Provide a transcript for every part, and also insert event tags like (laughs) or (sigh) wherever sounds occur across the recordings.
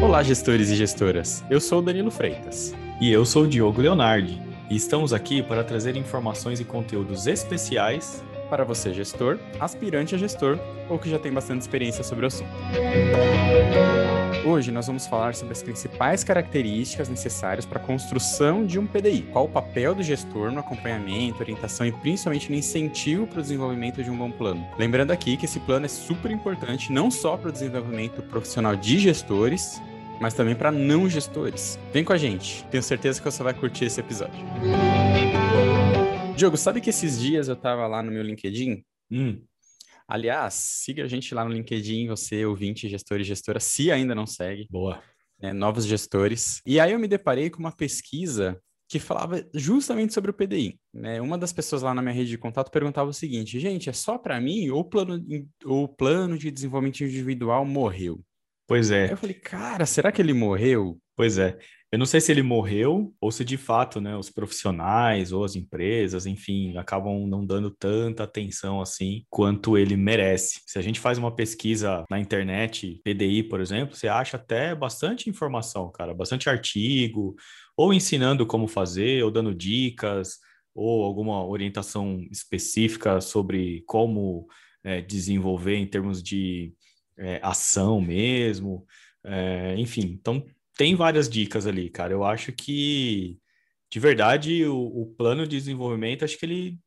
Olá, gestores e gestoras. Eu sou Danilo Freitas. E eu sou Diogo Leonardi. E estamos aqui para trazer informações e conteúdos especiais para você, gestor, aspirante a gestor ou que já tem bastante experiência sobre o assunto. Hoje nós vamos falar sobre as principais características necessárias para a construção de um PDI. Qual o papel do gestor no acompanhamento, orientação e principalmente no incentivo para o desenvolvimento de um bom plano. Lembrando aqui que esse plano é super importante não só para o desenvolvimento profissional de gestores, mas também para não gestores. Vem com a gente, tenho certeza que você vai curtir esse episódio. Diogo, sabe que esses dias eu tava lá no meu LinkedIn? Hum. Aliás, siga a gente lá no LinkedIn, você, ouvinte, gestor e gestora, se ainda não segue. Boa. Né, novos gestores. E aí eu me deparei com uma pesquisa que falava justamente sobre o PDI. Né? Uma das pessoas lá na minha rede de contato perguntava o seguinte: gente, é só para mim ou o plano, ou plano de desenvolvimento individual morreu? Pois é. Aí eu falei, cara, será que ele morreu? Pois é. Eu não sei se ele morreu ou se de fato, né, os profissionais ou as empresas, enfim, acabam não dando tanta atenção assim quanto ele merece. Se a gente faz uma pesquisa na internet, PDI, por exemplo, você acha até bastante informação, cara, bastante artigo, ou ensinando como fazer, ou dando dicas, ou alguma orientação específica sobre como é, desenvolver em termos de é, ação mesmo. É, enfim, então tem várias dicas ali, cara. Eu acho que, de verdade, o, o plano de desenvolvimento, acho que ele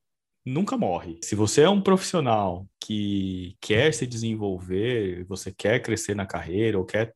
nunca morre. Se você é um profissional que quer se desenvolver, você quer crescer na carreira ou quer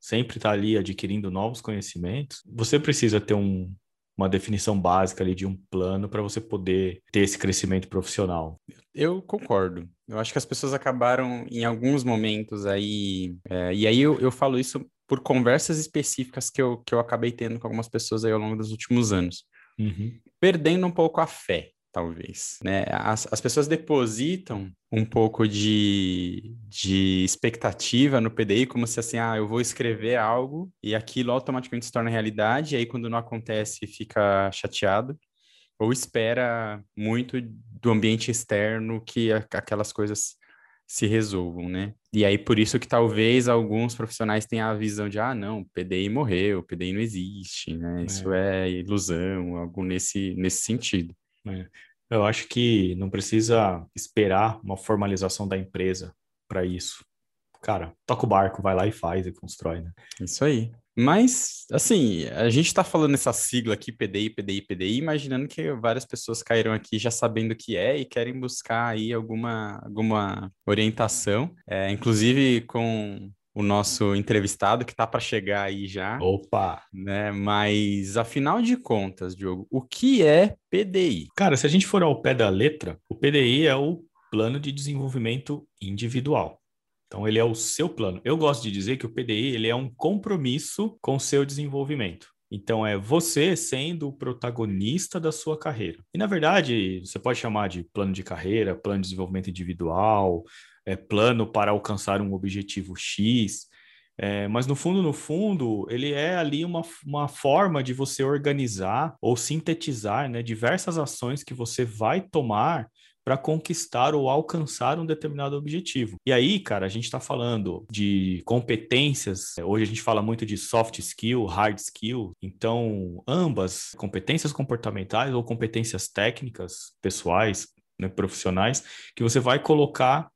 sempre estar ali adquirindo novos conhecimentos, você precisa ter um, uma definição básica ali de um plano para você poder ter esse crescimento profissional. Eu concordo. Eu acho que as pessoas acabaram em alguns momentos aí, é, e aí eu, eu falo isso por conversas específicas que eu, que eu acabei tendo com algumas pessoas aí ao longo dos últimos anos. Uhum. Perdendo um pouco a fé, talvez. Né? As, as pessoas depositam um pouco de, de expectativa no PDI, como se assim, ah, eu vou escrever algo e aquilo automaticamente se torna realidade, e aí quando não acontece fica chateado, ou espera muito do ambiente externo que a, aquelas coisas se resolvam, né? E aí, por isso que talvez alguns profissionais tenham a visão de, ah, não, PDI morreu, PDI não existe, né? É. Isso é ilusão, algo nesse, nesse sentido. É. Eu acho que não precisa esperar uma formalização da empresa para isso. Cara, toca o barco, vai lá e faz e constrói, né? Isso aí. Mas, assim, a gente está falando essa sigla aqui, PDI, PDI, PDI, imaginando que várias pessoas caíram aqui já sabendo o que é e querem buscar aí alguma, alguma orientação, é, inclusive com o nosso entrevistado que está para chegar aí já. Opa! Né? Mas, afinal de contas, Diogo, o que é PDI? Cara, se a gente for ao pé da letra, o PDI é o Plano de Desenvolvimento Individual. Então, ele é o seu plano. Eu gosto de dizer que o PDI ele é um compromisso com o seu desenvolvimento. Então, é você sendo o protagonista da sua carreira. E, na verdade, você pode chamar de plano de carreira, plano de desenvolvimento individual, é, plano para alcançar um objetivo X. É, mas, no fundo, no fundo, ele é ali uma, uma forma de você organizar ou sintetizar né, diversas ações que você vai tomar para conquistar ou alcançar um determinado objetivo. E aí, cara, a gente está falando de competências. Hoje a gente fala muito de soft skill, hard skill. Então, ambas competências comportamentais ou competências técnicas, pessoais, né, profissionais, que você vai colocar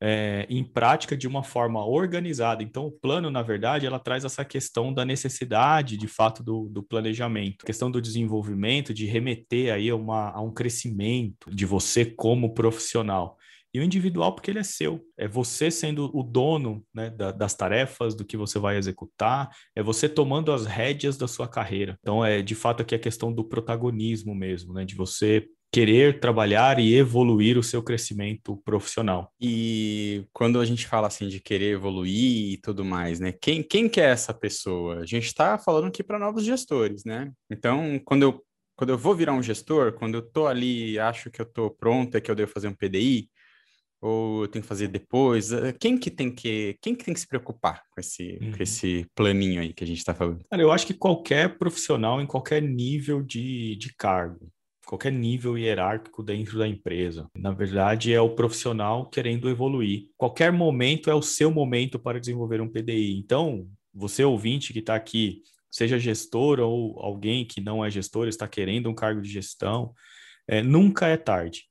é, em prática de uma forma organizada. Então, o plano, na verdade, ela traz essa questão da necessidade, de fato, do, do planejamento, questão do desenvolvimento, de remeter aí a, uma, a um crescimento de você como profissional. E o individual, porque ele é seu. É você sendo o dono né, da, das tarefas, do que você vai executar, é você tomando as rédeas da sua carreira. Então, é de fato aqui a questão do protagonismo mesmo, né? De você querer trabalhar e evoluir o seu crescimento profissional. E quando a gente fala assim de querer evoluir e tudo mais, né? Quem, quem que é essa pessoa? A gente está falando aqui para novos gestores, né? Então, quando eu, quando eu vou virar um gestor, quando eu tô ali, acho que eu tô pronto, é que eu devo fazer um PDI, ou eu tenho que fazer depois? Eh, quem que tem que, quem que tem que se preocupar com esse, uhum. com esse planinho aí que a gente está falando? Cara, eu acho que qualquer profissional em qualquer nível de, de cargo, qualquer nível hierárquico dentro da empresa. Na verdade, é o profissional querendo evoluir. Qualquer momento é o seu momento para desenvolver um PDI. Então, você ouvinte que está aqui, seja gestor ou alguém que não é gestor, está querendo um cargo de gestão, é, nunca é tarde.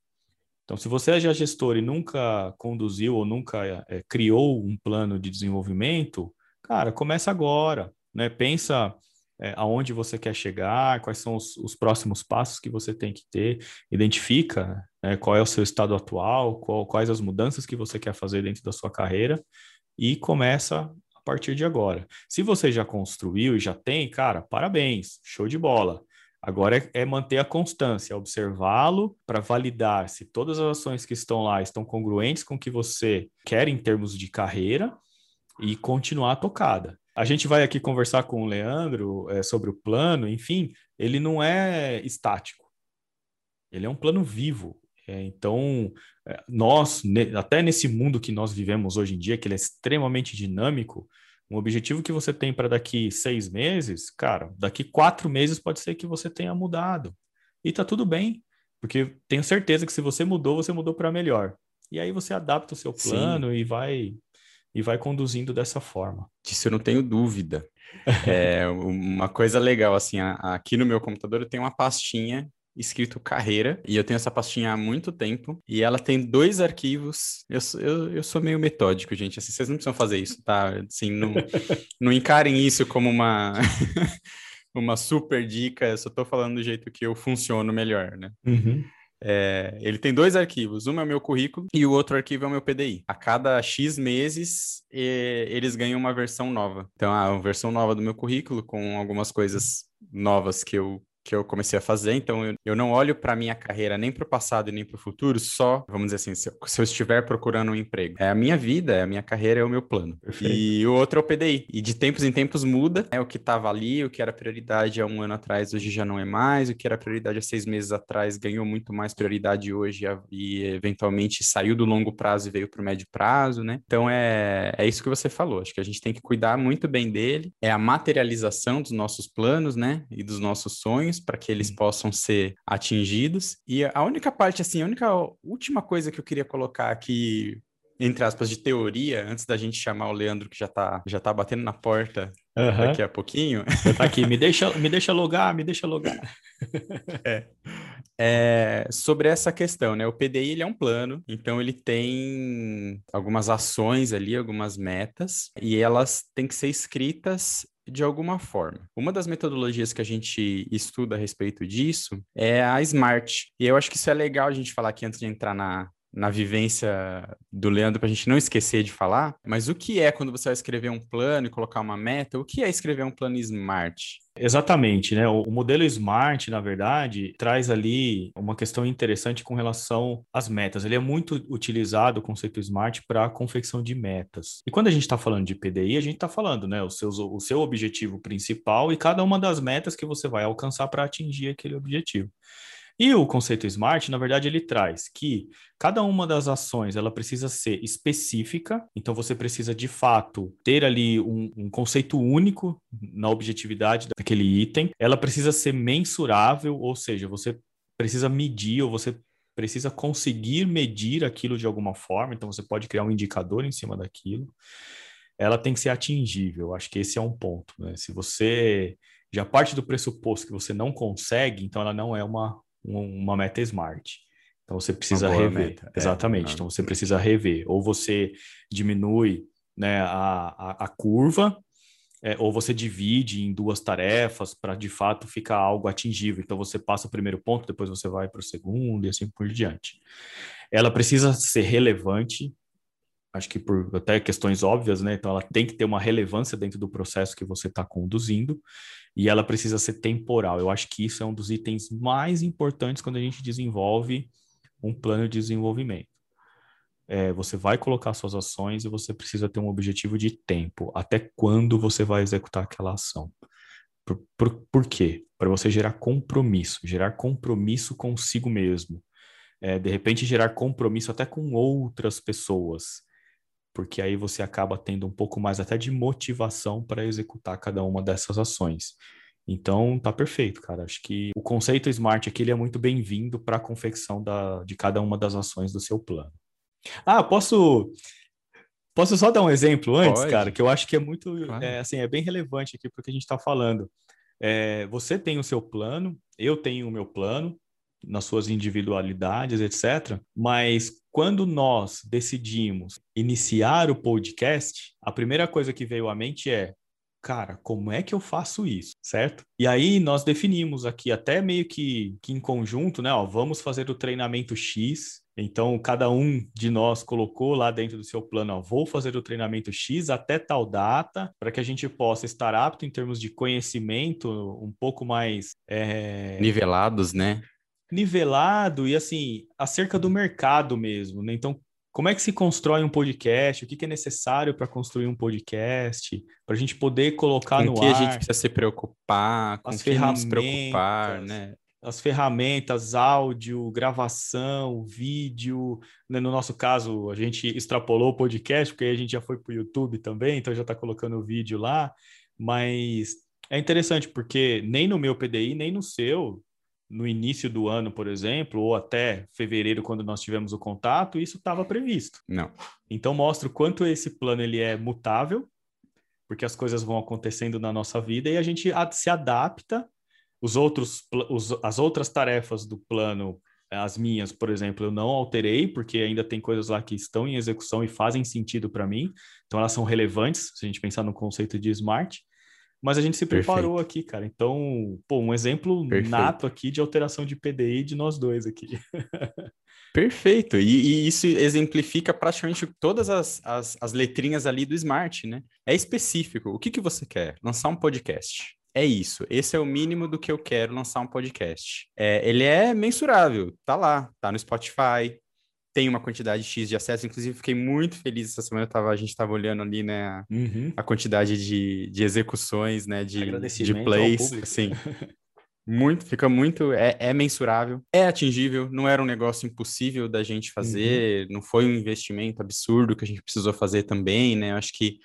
Então, se você é já gestor e nunca conduziu ou nunca é, criou um plano de desenvolvimento, cara, começa agora, né? Pensa é, aonde você quer chegar, quais são os, os, próximos passos que você tem que ter, identifica né, qual é o seu estado atual, qual, quais as mudanças que você quer fazer dentro da sua carreira e começa a partir de agora. Se você já construiu e já tem, cara, parabéns, show de bola. Agora é, é manter a constância, observá-lo para validar se todas as ações que estão lá estão congruentes com o que você quer em termos de carreira e continuar tocada. A gente vai aqui conversar com o Leandro é, sobre o plano, enfim, ele não é estático, ele é um plano vivo. É, então, é, nós, ne, até nesse mundo que nós vivemos hoje em dia, que ele é extremamente dinâmico, um objetivo que você tem para daqui seis meses, cara, daqui quatro meses pode ser que você tenha mudado. E tá tudo bem, porque tenho certeza que se você mudou, você mudou para melhor. E aí você adapta o seu plano Sim. e vai e vai conduzindo dessa forma. Disso eu não tenho dúvida. (laughs) é, uma coisa legal, assim, aqui no meu computador eu tenho uma pastinha escrito carreira, e eu tenho essa pastinha há muito tempo, e ela tem dois arquivos. Eu, eu, eu sou meio metódico, gente, assim, vocês não precisam fazer isso, tá? Assim, não, (laughs) não encarem isso como uma. (laughs) uma super dica, eu só tô falando do jeito que eu funciono melhor, né? Uhum. É, ele tem dois arquivos, um é o meu currículo e o outro arquivo é o meu PDI. A cada X meses, eles ganham uma versão nova. Então, a versão nova do meu currículo, com algumas coisas novas que eu que eu comecei a fazer, então eu, eu não olho para minha carreira nem para o passado e nem para o futuro só, vamos dizer assim, se eu, se eu, estiver procurando um emprego. É a minha vida, é a minha carreira, é o meu plano. Perfeito. E o outro é o PDI. E de tempos em tempos muda, é o que estava ali, o que era prioridade há um ano atrás, hoje já não é mais, o que era prioridade há seis meses atrás ganhou muito mais prioridade hoje e eventualmente saiu do longo prazo e veio para o médio prazo, né? Então é, é isso que você falou, acho que a gente tem que cuidar muito bem dele, é a materialização dos nossos planos, né? E dos nossos sonhos, para que eles possam ser atingidos. E a única parte, assim, a única última coisa que eu queria colocar aqui, entre aspas, de teoria, antes da gente chamar o Leandro, que já está já tá batendo na porta uhum. daqui a pouquinho. Tá aqui, me deixa, me deixa logar, me deixa logar. (laughs) é. É, sobre essa questão, né? O PDI ele é um plano, então ele tem algumas ações ali, algumas metas, e elas têm que ser escritas de alguma forma. Uma das metodologias que a gente estuda a respeito disso é a SMART. E eu acho que isso é legal a gente falar aqui antes de entrar na, na vivência do Leandro, para a gente não esquecer de falar, mas o que é quando você vai escrever um plano e colocar uma meta? O que é escrever um plano SMART? Exatamente, né? O modelo SMART, na verdade, traz ali uma questão interessante com relação às metas. Ele é muito utilizado, o conceito SMART, para a confecção de metas. E quando a gente está falando de PDI, a gente está falando, né? O, seus, o seu objetivo principal e cada uma das metas que você vai alcançar para atingir aquele objetivo. E o conceito SMART, na verdade, ele traz que cada uma das ações ela precisa ser específica, então você precisa de fato ter ali um, um conceito único na objetividade daquele item, ela precisa ser mensurável, ou seja, você precisa medir ou você precisa conseguir medir aquilo de alguma forma, então você pode criar um indicador em cima daquilo. Ela tem que ser atingível, acho que esse é um ponto. Né? Se você já parte do pressuposto que você não consegue, então ela não é uma, uma meta smart. Então você precisa rever. Meta. É, Exatamente. É, então você precisa rever. Ou você diminui né, a, a, a curva, é, ou você divide em duas tarefas para de fato ficar algo atingível. Então você passa o primeiro ponto, depois você vai para o segundo e assim por diante. Ela precisa ser relevante, acho que por até questões óbvias, né? Então ela tem que ter uma relevância dentro do processo que você está conduzindo e ela precisa ser temporal. Eu acho que isso é um dos itens mais importantes quando a gente desenvolve um plano de desenvolvimento. É, você vai colocar suas ações e você precisa ter um objetivo de tempo. Até quando você vai executar aquela ação? Por, por, por quê? Para você gerar compromisso, gerar compromisso consigo mesmo. É, de repente, gerar compromisso até com outras pessoas porque aí você acaba tendo um pouco mais até de motivação para executar cada uma dessas ações. Então, tá perfeito, cara. Acho que o conceito Smart aqui ele é muito bem-vindo para a confecção da, de cada uma das ações do seu plano. Ah, posso Posso só dar um exemplo antes, Pode. cara, que eu acho que é muito, Claro. é, assim, é bem relevante aqui para o que a gente está falando. É, você tem o seu plano, eu tenho o meu plano, nas suas individualidades, etc. Mas quando nós decidimos iniciar o podcast, a primeira coisa que veio à mente é, cara, como é que eu faço isso, certo? E aí nós definimos aqui até meio que, que em conjunto, né? Ó, vamos fazer o treinamento X. Então, cada um de nós colocou lá dentro do seu plano, ó, vou fazer o treinamento X até tal data, para que a gente possa estar apto em termos de conhecimento um pouco mais é, Nivelados, né? Nivelado e assim, acerca do mercado mesmo, né? Então, como é que se constrói um podcast? O que, que é necessário para construir um podcast? Para a gente poder colocar com no que ar a gente precisa se preocupar, com as que não se preocupar, ferramentas, né? as ferramentas, áudio, gravação, vídeo. né? No nosso caso, a gente extrapolou o podcast, porque aí a gente já foi para o YouTube também, então já está colocando o vídeo lá. Mas é interessante, porque nem no meu PDI, nem no seu, no início do ano, por exemplo, ou até fevereiro, quando nós tivemos o contato, isso estava previsto. Não. Então mostra o quanto esse plano ele é mutável, porque as coisas vão acontecendo na nossa vida e a gente se adapta. Os outros, os, as outras tarefas do plano, as minhas, por exemplo, eu não alterei, porque ainda tem coisas lá que estão em execução e fazem sentido para mim. Então elas são relevantes, se a gente pensar no conceito de smart. Mas a gente se preparou aqui, cara. Então, pô, um exemplo Perfeito. nato aqui de alteração de PDI de nós dois aqui. (laughs) Perfeito. E, e isso exemplifica praticamente todas as, as, as letrinhas ali do Smart, né? É específico. O que, que você quer? Lançar um podcast. É isso. Esse é o mínimo do que eu quero lançar um podcast. É, ele é mensurável. Tá lá. Tá no Spotify. Tem uma quantidade X de acessos. Inclusive, fiquei muito feliz essa semana. Tava, a gente estava olhando ali, né? a- Uhum. a quantidade de, de execuções, né, de, de plays, assim, muito, fica muito, é, é mensurável, é atingível, não era um negócio impossível da gente fazer, não foi um investimento absurdo que a gente precisou fazer também, né, eu acho que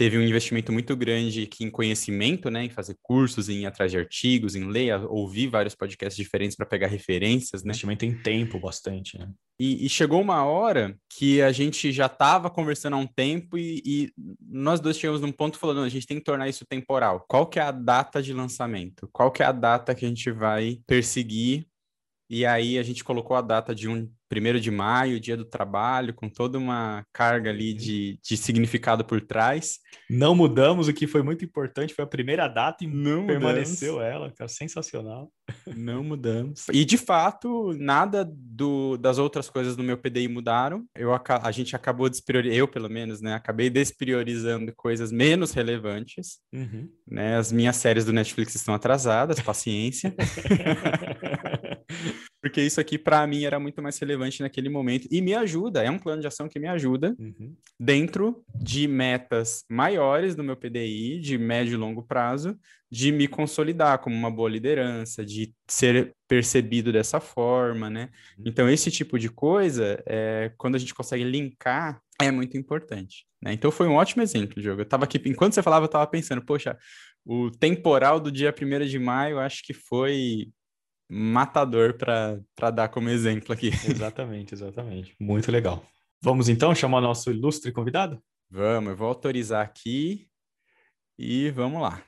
teve um investimento muito grande aqui em conhecimento, né, em fazer cursos, em ir atrás de artigos, em ler, ouvir vários podcasts diferentes para pegar referências, né, Investimento em tempo bastante, né? e, e chegou uma hora que a gente já estava conversando há um tempo e, e nós dois chegamos num ponto falando, "Não, a gente tem que tornar isso temporal. Qual que é a data de lançamento? Qual que é a data que a gente vai perseguir? E aí a gente colocou a data de um primeiro de maio, dia do trabalho, com toda uma carga ali de, de significado por trás. Não mudamos, o que foi muito importante, foi a primeira data e Não permaneceu ela, cara, sensacional. Não mudamos. (laughs) E de fato, nada do, das outras coisas do meu PDI mudaram. Eu, aca- a gente acabou despriorizando, eu pelo menos, né? Acabei despriorizando coisas menos relevantes. Né? As minhas séries do Netflix estão atrasadas, paciência. (laughs) Porque isso aqui, para mim, era muito mais relevante naquele momento. E me ajuda, é um plano de ação que me ajuda Uhum. dentro de metas maiores do meu PDI, de médio e longo prazo, de me consolidar como uma boa liderança, de ser percebido dessa forma, né? Uhum. Então, esse tipo de coisa, é, quando a gente consegue linkar, é muito importante. Né? Então, foi um ótimo exemplo, Diogo. Eu estava aqui, enquanto você falava, eu estava pensando, poxa, o temporal do dia 1 de maio, acho que foi matador para dar como exemplo aqui. (laughs) Exatamente, exatamente. Muito legal. Vamos então chamar nosso ilustre convidado? Vamos, eu vou autorizar aqui e vamos lá.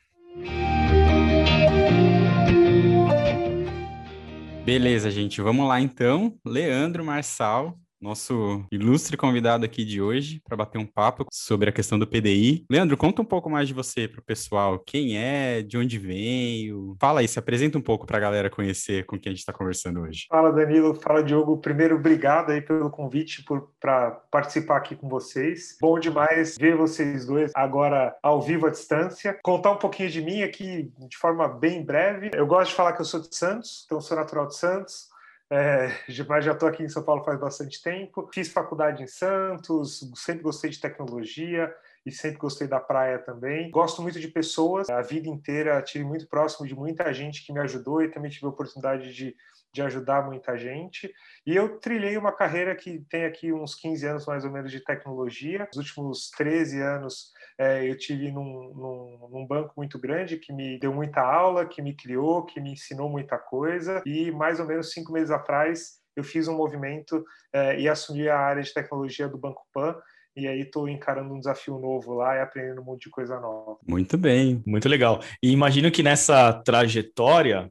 Beleza, gente, vamos lá então. Leandro Marçal, nosso ilustre convidado aqui de hoje, para bater um papo sobre a questão do PDI. Leandro, conta um pouco mais de você para o pessoal. Quem é, de onde veio? Fala aí, se apresenta um pouco para a galera conhecer com quem a gente está conversando hoje. Fala Danilo, fala Diogo. Primeiro, obrigado aí pelo convite para participar aqui com vocês. Bom demais ver vocês dois agora ao vivo à distância. Contar um pouquinho de mim aqui de forma bem breve. Eu gosto de falar que eu sou de Santos, então sou natural de Santos. É, mas já estou aqui em São Paulo faz bastante tempo. Fiz faculdade em Santos, sempre gostei de tecnologia e sempre gostei da praia também. Gosto muito de pessoas, a vida inteira tive muito próximo de muita gente que me ajudou e também tive a oportunidade de, de ajudar muita gente. E eu trilhei uma carreira que tem aqui uns 15 anos mais ou menos de tecnologia. Nos últimos 13 anos é, eu tive num, num, num, banco muito grande que me deu muita aula, que me criou, que me ensinou muita coisa. E mais ou menos cinco meses atrás eu fiz um movimento é, e assumi a área de tecnologia do Banco Pan e aí estou encarando um desafio novo lá e aprendendo um monte de coisa nova. Muito bem. Muito legal. E imagino que nessa trajetória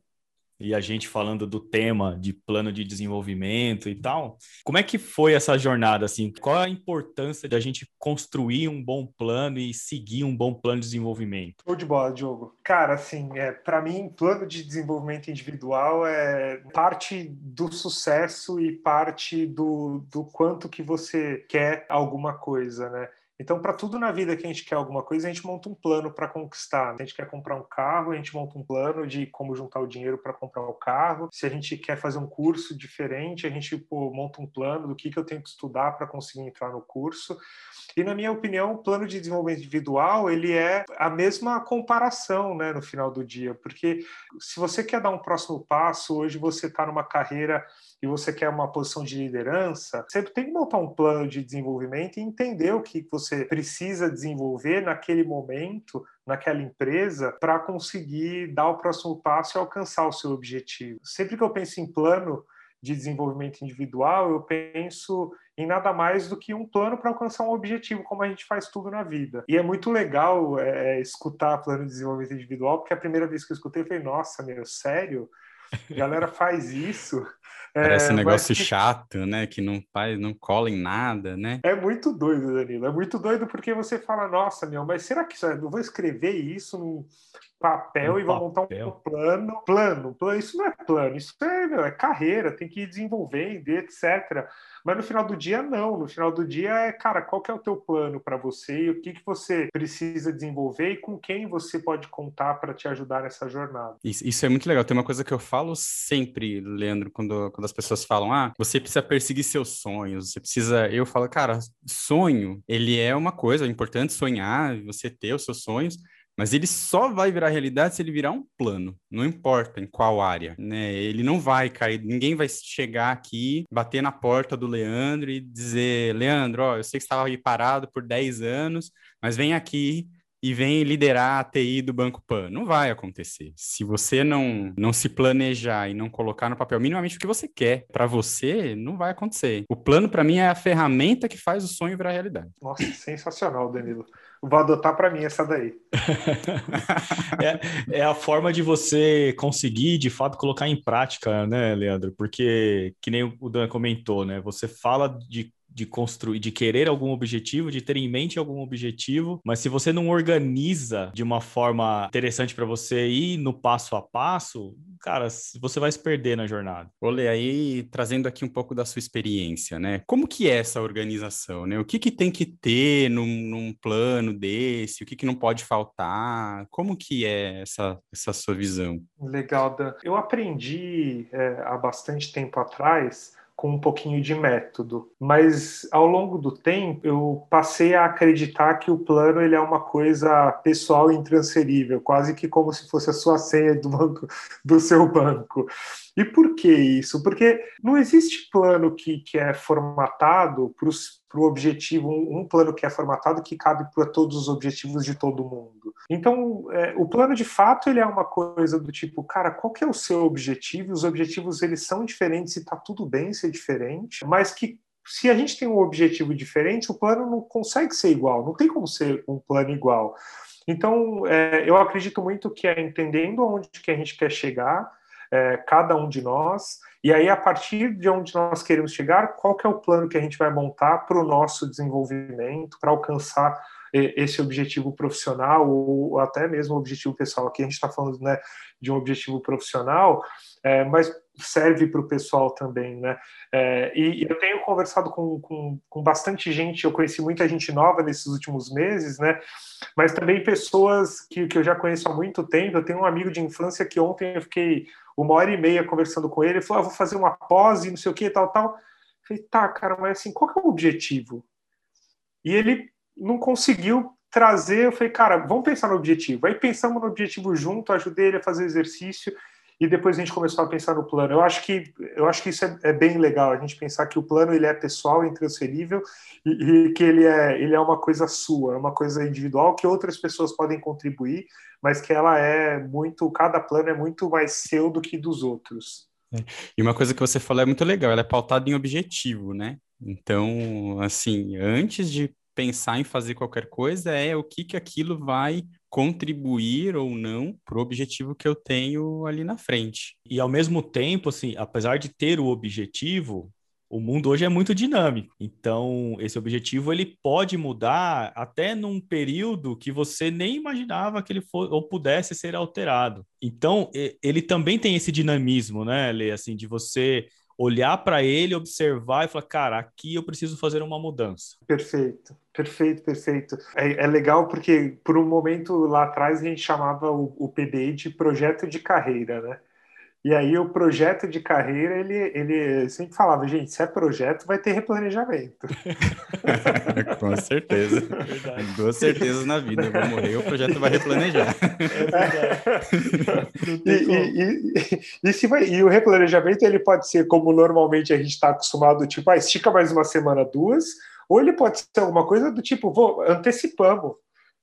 e a gente falando do tema de plano de desenvolvimento e tal. Como é que foi essa jornada assim? Qual a importância de a gente construir um bom plano e seguir um bom plano de desenvolvimento? Show de bola, Diogo. Cara, assim, é, para mim, plano de desenvolvimento individual é parte do sucesso e parte do, do quanto que você quer alguma coisa, né? Então, para tudo na vida que a gente quer alguma coisa, a gente monta um plano para conquistar. Se a gente quer comprar um carro, a gente monta um plano de como juntar o dinheiro para comprar o carro. Se a gente quer fazer um curso diferente, a gente pô, monta um plano do que, que eu tenho que estudar para conseguir entrar no curso. E na minha opinião, o plano de desenvolvimento individual ele é a mesma comparação, né, no final do dia, porque se você quer dar um próximo passo, hoje você está numa carreira e você quer uma posição de liderança, você tem que montar um plano de desenvolvimento e entender o que você precisa desenvolver naquele momento, naquela empresa, para conseguir dar o próximo passo e alcançar o seu objetivo. Sempre que eu penso em plano de desenvolvimento individual, eu penso em nada mais do que um plano para alcançar um objetivo, como a gente faz tudo na vida. E é muito legal é, escutar plano de desenvolvimento individual, porque a primeira vez que eu escutei, eu falei, nossa, meu, sério? A galera faz isso? Parece é, um negócio mas... chato, né? Que não faz, não cola em nada, né? É muito doido, Danilo. É muito doido porque você fala, nossa, meu, mas será que eu vou escrever isso num papel um e vou montar um plano? Plano, plano. Isso não é plano, isso é, meu, é carreira, tem que ir desenvolvendo, etc. Mas no final do dia, não. No final do dia é, cara, qual que é o teu plano para você e o que, que você precisa desenvolver e com quem você pode contar para te ajudar nessa jornada. Isso, isso, é muito legal. Tem uma coisa que eu falo sempre, Leandro, quando, quando as pessoas falam, ah, você precisa perseguir seus sonhos, você precisa. Eu falo, cara, sonho, ele é uma coisa, é importante sonhar, você ter os seus sonhos. Mas ele só vai virar realidade se ele virar um plano, não importa em qual área, né? Ele não vai cair, ninguém vai chegar aqui, bater na porta do Leandro e dizer: Leandro, ó, eu sei que estava aí parado por 10 anos, mas vem aqui e vem liderar a TI do Banco Pan. Não vai acontecer. Se você não, não se planejar e não colocar no papel minimamente o que você quer para você, não vai acontecer. O plano, para mim, é a ferramenta que faz o sonho virar realidade. Nossa, sensacional, Danilo. Vou adotar para mim essa daí. (laughs) é, é, a forma de você conseguir, de fato, colocar em prática, né, Leandro? Porque, que nem o Dan comentou, né? Você fala de de construir, de querer algum objetivo, de ter em mente algum objetivo, mas se você não organiza de uma forma interessante para você ir no passo a passo, cara, você vai se perder na jornada. Olê, aí trazendo aqui um pouco da sua experiência, né? Como que é essa organização, né? O que que tem que ter num, num plano desse? O que que não pode faltar? Como que é essa, essa sua visão? Legal, Dan. Eu aprendi é, há bastante tempo atrás com um pouquinho de método. Mas ao longo do tempo, eu passei a acreditar que o plano ele é uma coisa pessoal e intransferível, quase que como se fosse a sua senha do banco (laughs) do seu banco. E por que isso? Porque não existe plano que, que é formatado para o objetivo, um, um, plano que é formatado que cabe para todos os objetivos de todo mundo. Então, é, o plano de fato ele é uma coisa do tipo, cara, qual que é o seu objetivo? Os objetivos eles são diferentes e está tudo bem ser diferente, mas que se a gente tem um objetivo diferente, o plano não consegue ser igual, não tem como ser um plano igual. Então, é, eu acredito muito que é entendendo onde que a gente quer chegar, é, cada um de nós, e aí a partir de onde nós queremos chegar, qual que é o plano que a gente vai montar para o nosso desenvolvimento, para alcançar esse objetivo profissional ou até mesmo objetivo pessoal. Aqui a gente está falando né, de um objetivo profissional, é, mas serve para o pessoal também, né? É, e eu tenho conversado com, com, com, bastante gente, eu conheci muita gente nova nesses últimos meses, né? Mas também pessoas que, que eu já conheço há muito tempo. Eu tenho um amigo de infância que ontem eu fiquei uma hora e meia conversando com ele, ele falou, ah, vou fazer uma pose, não sei o que, tal, tal. Eu falei, tá, cara, mas assim, qual que é o objetivo? E ele não conseguiu trazer, eu falei, cara, vamos pensar no objetivo. Aí pensamos no objetivo junto, ajudei ele a fazer exercício, e depois a gente começou a pensar no plano. Eu acho que eu acho que isso é, é bem legal a gente pensar que o plano ele é pessoal, intransferível e, e, que ele é ele é uma coisa sua, é uma coisa individual que outras pessoas podem contribuir, mas que ela é muito cada plano é muito mais seu do que dos outros. É. E uma coisa que você falou é muito legal, ela é pautada em objetivo, né? Então, assim, antes de pensar em fazer qualquer coisa é o que que aquilo vai contribuir ou não para o objetivo que eu tenho ali na frente. E ao mesmo tempo, assim, apesar de ter o objetivo, o mundo hoje é muito dinâmico. Então, esse objetivo ele pode mudar até num período que você nem imaginava que ele for, ou pudesse ser alterado. Então, ele também tem esse dinamismo, né, Lê, assim, de você olhar para ele, observar e falar, cara, aqui eu preciso fazer uma mudança. Perfeito, perfeito, perfeito. É, é legal porque por um momento lá atrás a gente chamava o, o PDI de projeto de carreira, né? E aí o projeto de carreira, ele, ele sempre falava, gente, se é projeto, vai ter replanejamento. (laughs) Com certeza. É Duas certezas na vida. Eu vou morrer, o projeto vai replanejar. (laughs) É e, e, e, e, se vai, e o replanejamento, ele pode ser como normalmente a gente está acostumado, tipo, ah, estica mais uma semana, duas, ou ele pode ser alguma coisa do tipo, vou, antecipamos.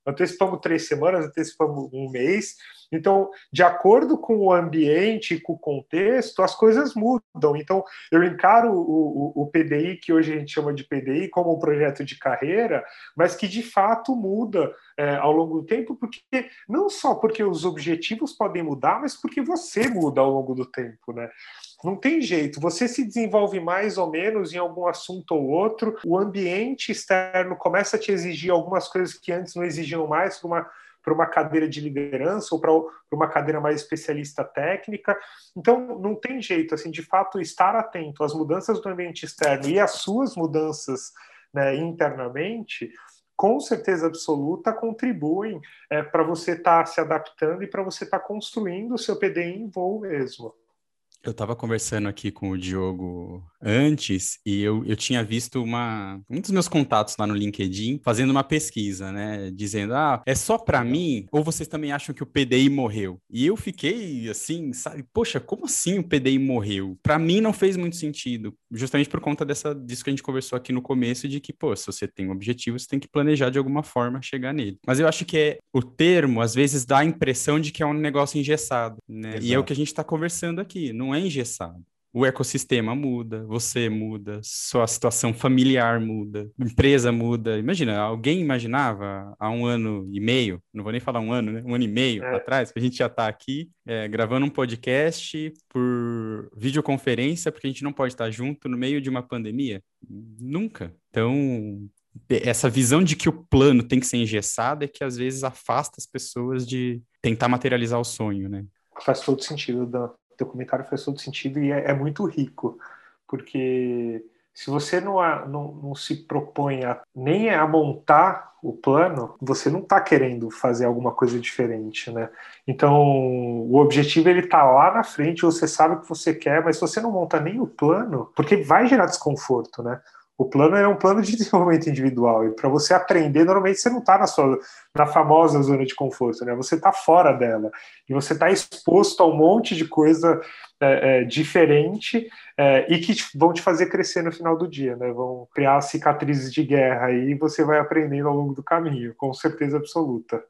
Antecipamos três semanas, antecipamos um mês, então, de acordo com o ambiente com o contexto, as coisas mudam. Então, eu encaro o, o, o, PDI, que hoje a gente chama de PDI, como um projeto de carreira, mas que de fato muda é, ao longo do tempo, porque não só porque os objetivos podem mudar, mas porque você muda ao longo do tempo, né? Não tem jeito, você se desenvolve mais ou menos em algum assunto ou outro, o ambiente externo começa a te exigir algumas coisas que antes não exigiam mais, uma para uma cadeira de liderança ou para uma cadeira mais especialista técnica. Então, não tem jeito, assim, de fato, estar atento às mudanças do ambiente externo e às suas mudanças né, internamente, com certeza absoluta, contribuem é, para você estar tá se adaptando e para você estar tá construindo o seu PDI em voo mesmo. Eu estava conversando aqui com o Diogo antes e eu, eu tinha visto uma, um dos meus contatos lá no LinkedIn fazendo uma pesquisa, né? Dizendo, ah, é só para mim ou vocês também acham que o PDI morreu? E eu fiquei assim, sabe? Poxa, como assim o PDI morreu? Para mim não fez muito sentido, justamente por conta dessa, disso que a gente conversou aqui no começo, de que, pô, se você tem um objetivo, você tem que planejar de alguma forma chegar nele. Mas eu acho que é o termo, às vezes, dá a impressão de que é um negócio engessado, né? Exato. E é o que a gente está conversando aqui. Não não é engessado. O ecossistema muda, você muda, sua situação familiar muda, empresa muda. Imagina, alguém imaginava há um ano e meio, não vou nem falar um ano, né? Um ano e meio é. atrás, que a gente já está aqui é, gravando um podcast por videoconferência, porque a gente não pode estar junto no meio de uma pandemia? Nunca. Então, essa visão de que o plano tem que ser engessado é que às vezes afasta as pessoas de tentar materializar o sonho, né? Faz todo sentido, Dan teu comentário faz todo sentido e é, é muito rico, porque se você não, não, não, se propõe a, nem a montar o plano, você não está querendo fazer alguma coisa diferente, né? Então, o objetivo ele está lá na frente, você sabe o que você quer, mas se você não monta nem o plano, porque vai gerar desconforto, né? O plano é um plano de (laughs) desenvolvimento individual e para você aprender, normalmente você não está na sua na famosa zona de conforto, né? Você está fora dela e você está exposto a um monte de coisa é, é, diferente é, e que vão te fazer crescer no final do dia, né? Vão criar cicatrizes de guerra e você vai aprendendo ao longo do caminho, com certeza absoluta.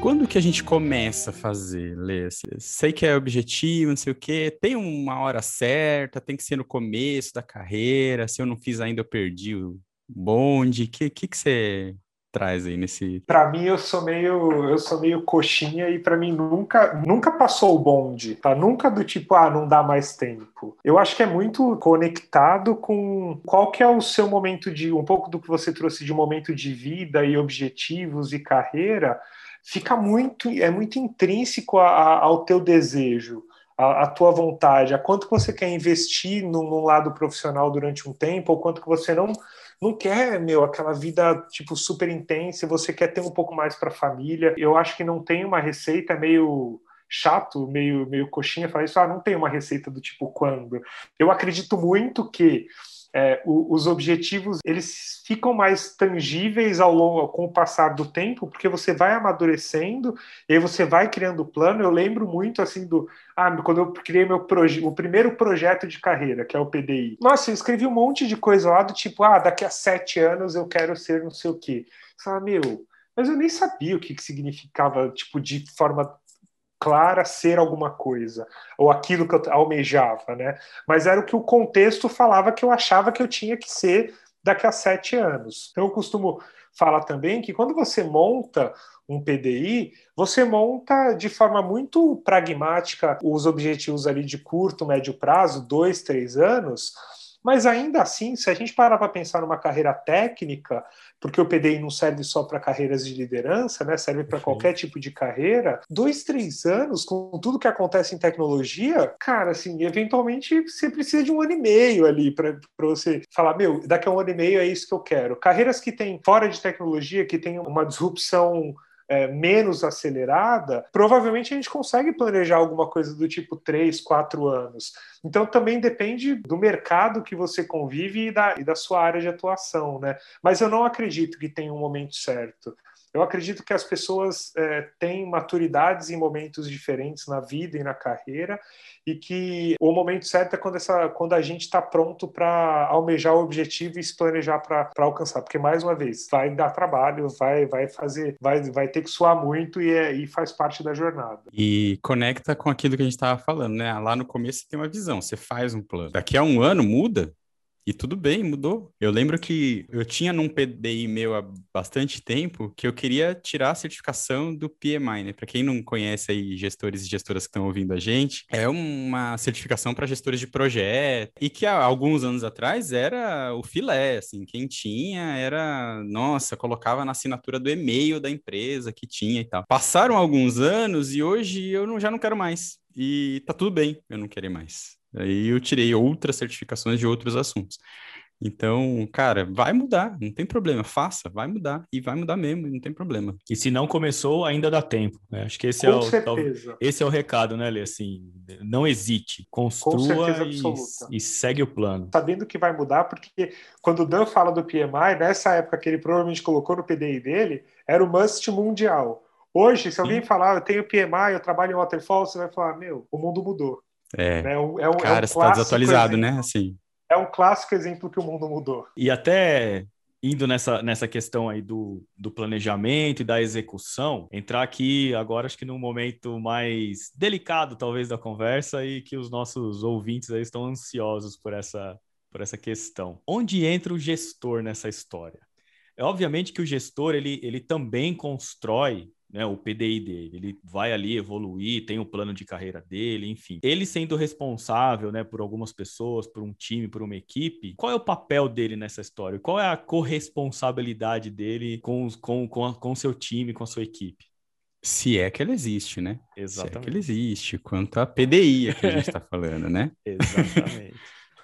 Quando que a gente começa a fazer, Lê? Sei que é objetivo, não sei o quê. Tem uma hora certa, tem que ser no começo da carreira. Se eu não fiz ainda, eu perdi o bonde. O que, que, que você traz aí nesse? Para mim eu sou meio eu sou meio coxinha e para mim nunca nunca passou o bonde, tá? Nunca do tipo ah, não dá mais tempo. Eu acho que é muito conectado com qual que é o seu momento de um pouco do que você trouxe de momento de vida e objetivos e carreira fica muito, é muito intrínseco a, a, ao teu desejo, a, a, tua vontade, a quanto você quer investir num, num, lado profissional durante um tempo, ou quanto que você não não quer, meu, aquela vida tipo super intensa, você quer ter um pouco mais para a família. Eu acho que não tem uma receita meio chato, meio meio coxinha falar isso, ah, não tem uma receita do tipo quando. Eu acredito muito que é, o, os objetivos eles ficam mais tangíveis ao longo com o passar do tempo, porque você vai amadurecendo e você vai criando plano. Eu lembro muito assim do ah, quando eu criei meu o primeiro projeto de carreira, que é o PDI. Nossa, eu escrevi um monte de coisa lá do tipo, ah, daqui a sete anos eu quero ser não sei o quê. Você meu, mas eu nem sabia o que, que significava, tipo, de forma clara ser alguma coisa, ou aquilo que eu almejava, né? Mas era o que o contexto falava que eu achava que eu tinha que ser daqui a sete anos. Então eu costumo falar também que quando você monta um PDI, você monta de forma muito pragmática os objetivos ali de curto, médio prazo, dois, três anos, mas ainda assim, se a gente parar para pensar numa carreira técnica, porque o PDI não serve só para carreiras de liderança, né? serve para qualquer tipo de carreira, dois, três anos, com tudo que acontece em tecnologia, cara, assim, eventualmente você precisa de um ano e meio ali para você falar, meu, daqui a um ano e meio é isso que eu quero. Carreiras que tem fora de tecnologia, que tem uma disrupção é, menos acelerada, provavelmente a gente consegue planejar alguma coisa do tipo três, quatro anos. Então também depende do mercado que você convive e da, e da sua área de atuação, né? Mas eu não acredito que tenha um momento certo. Eu acredito que as pessoas é, têm maturidades em momentos diferentes na vida e na carreira, e que o momento certo é quando, essa, quando a gente está pronto para almejar o objetivo e se planejar para alcançar. Porque, mais uma vez, vai dar trabalho, vai, vai fazer, vai, vai ter que suar muito e, é, e faz parte da jornada. E conecta com aquilo que a gente estava falando, né? Lá no começo você tem uma visão, você faz um plano. Daqui a um ano muda, e tudo bem, mudou. Eu lembro que eu tinha num PDI meu há bastante tempo que eu queria tirar a certificação do PMI, né? Para quem não conhece aí gestores e gestoras que estão ouvindo a gente, é uma certificação para gestores de projeto e que há alguns anos atrás era o filé, assim, quem tinha era, nossa, colocava na assinatura do e-mail da empresa que tinha e tal. Passaram alguns anos e hoje eu não, já não quero mais. E tá tudo bem eu não querer mais. Aí eu tirei outras certificações de outros assuntos. Então, cara, vai mudar, não tem problema, faça, vai mudar e vai mudar mesmo, não tem problema. E se não começou, ainda dá tempo. Né? Acho que esse é Com é o esse é o recado, né, Lê? Assim, não hesite, construa e, e, segue o plano. Sabendo que vai mudar, porque quando o Dan fala do PMI, nessa época que ele provavelmente colocou no PDI dele, era o must mundial. Hoje, se alguém Sim. falar, eu tenho PMI, eu trabalho em waterfall, você vai falar, meu, o mundo mudou. É, é, um, é um, cara, é um você tá desatualizado, exemplo. né? Assim. É um clássico exemplo que o mundo mudou. E até indo nessa, nessa questão aí do, do planejamento e da execução, entrar aqui agora acho que num momento mais delicado talvez da conversa e que os nossos ouvintes aí estão ansiosos por essa, por essa questão. Onde entra o gestor nessa história? É obviamente que o gestor ele, ele também constrói né, o PDI dele. Ele vai ali evoluir, tem o plano de carreira dele, enfim. Ele sendo responsável, né, por algumas pessoas, por um time, por uma equipe, qual é o papel dele nessa história? Qual é a corresponsabilidade dele com o com, com, com seu time, com a sua equipe? Se é que ela existe, né? Exatamente. Se é que ela existe, quanto a PDI que a gente está falando, né? (laughs) Exatamente.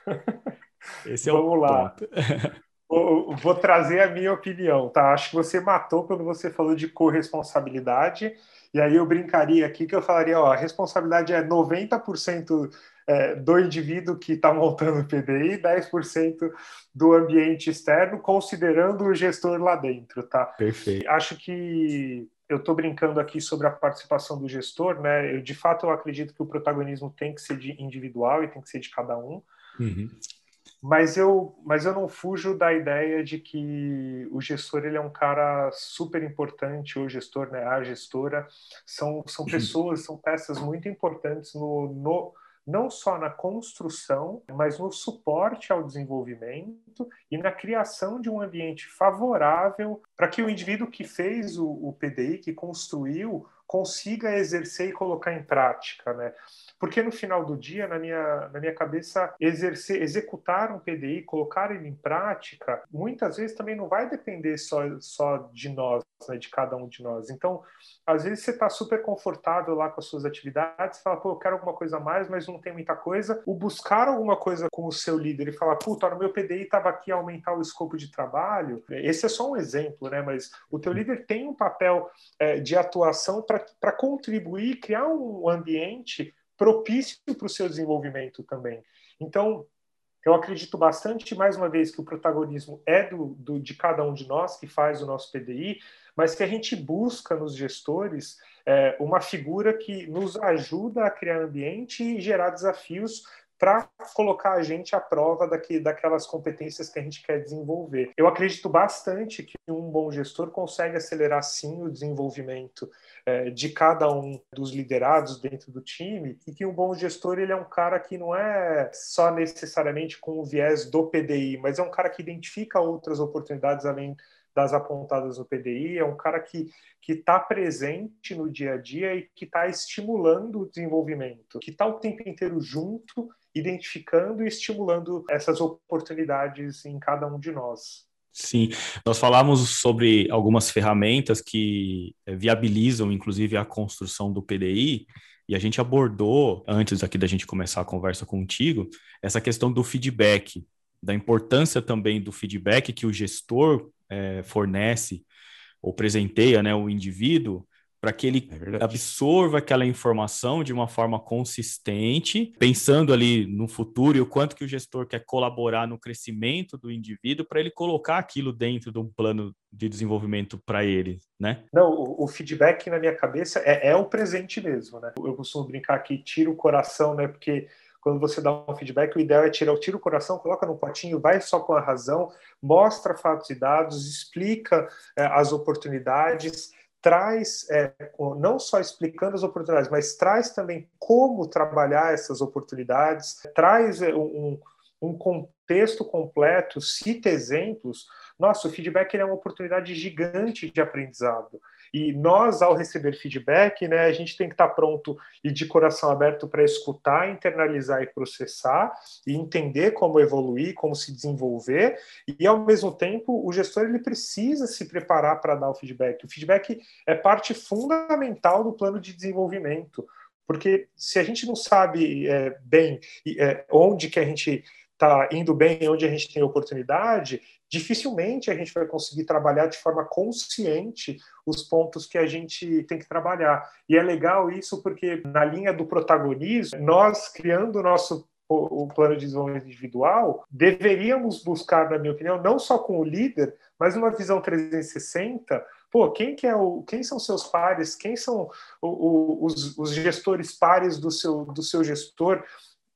(laughs) Esse é Vamos o lá. ponto. (laughs) Vou, vou, trazer a minha opinião, tá? Acho que você matou quando você falou de corresponsabilidade, e aí eu brincaria aqui que eu falaria, ó, a responsabilidade é 90% é, do indivíduo que está montando o PDI, 10% do ambiente externo, considerando o gestor lá dentro, tá? Perfeito. Acho que eu estou brincando aqui sobre a participação do gestor, né? Eu, de fato, eu acredito que o protagonismo tem que ser individual e tem que ser de cada um. Uhum. Mas eu, mas eu não fujo da ideia de que o gestor ele é um cara super importante, o gestor, né, a gestora, são, são uhum. pessoas, são peças muito importantes no, no não só na construção, mas no suporte ao desenvolvimento e na criação de um ambiente favorável para que o indivíduo que fez o, o PDI, que construiu, consiga exercer e colocar em prática, né? Porque no final do dia, na minha, na minha cabeça, exercer, executar um PDI, colocar ele em prática, muitas vezes também não vai depender só, só de nós, né, de cada um de nós. Então, às vezes você está super confortável lá com as suas atividades, fala, pô, eu quero alguma coisa a mais, mas não tem muita coisa. O buscar alguma coisa com o seu líder e falar, puta, no meu PDI estava aqui aumentar o escopo de trabalho, esse é só um exemplo, né? Mas o teu líder tem um papel é, de atuação para contribuir, criar um ambiente propício para o seu desenvolvimento também. Então, eu acredito bastante, mais uma vez, que o protagonismo é do, do, de cada um de nós que faz o nosso PDI, mas que a gente busca nos gestores é, uma figura que nos ajuda a criar ambiente e gerar desafios para colocar a gente à prova daqui, daquelas competências que a gente quer desenvolver. Eu acredito bastante que um bom gestor consegue acelerar sim o desenvolvimento é, de cada um dos liderados dentro do time e que um bom gestor ele é um cara que não é só necessariamente com o viés do PDI, mas é um cara que identifica outras oportunidades além das apontadas no PDI, é um cara que está presente no dia a dia e que está estimulando o desenvolvimento, que está o tempo inteiro junto, identificando e estimulando essas oportunidades em cada um de nós. Sim, nós falamos sobre algumas ferramentas que eh, viabilizam, inclusive, a construção do PDI, e a gente abordou, antes aqui da gente começar a conversa contigo, essa questão do feedback, da importância também do feedback que o gestor é, fornece ou presenteia né, o indivíduo para que ele é absorva aquela informação de uma forma consistente, pensando ali no futuro e o quanto que o gestor quer colaborar no crescimento do indivíduo para ele colocar aquilo dentro de um plano de desenvolvimento para ele, né? Não, o, o, feedback na minha cabeça é, é o presente mesmo, né? Eu costumo brincar que tira o coração, né? Porque quando você dá um feedback, o ideal é tirar, tira o coração, coloca no potinho, vai só com a razão, mostra fatos e dados, explica é, as oportunidades, traz, é, não só explicando as oportunidades, mas traz também como trabalhar essas oportunidades, traz é, um, um contexto completo, cita exemplos. Nossa, o feedback é uma oportunidade gigante de aprendizado. E nós, ao receber feedback, né, a gente tem que estar pronto e de coração aberto para escutar, internalizar e processar, e entender como evoluir, como se desenvolver. E, ao mesmo tempo, o gestor ele precisa se preparar para dar o feedback. O feedback é parte fundamental do plano de desenvolvimento. Porque se a gente não sabe é, bem é, onde que a gente está indo bem, onde a gente tem oportunidade, dificilmente a gente vai conseguir trabalhar de forma consciente os pontos que a gente tem que trabalhar. E é legal isso porque na linha do protagonismo, nós criando o nosso o, plano de desenvolvimento individual, deveríamos buscar, na minha opinião, não só com o líder, mas uma visão 360 pô, quem que é o, quem são seus pares, quem são o, o, os, os, gestores pares do seu, do seu gestor,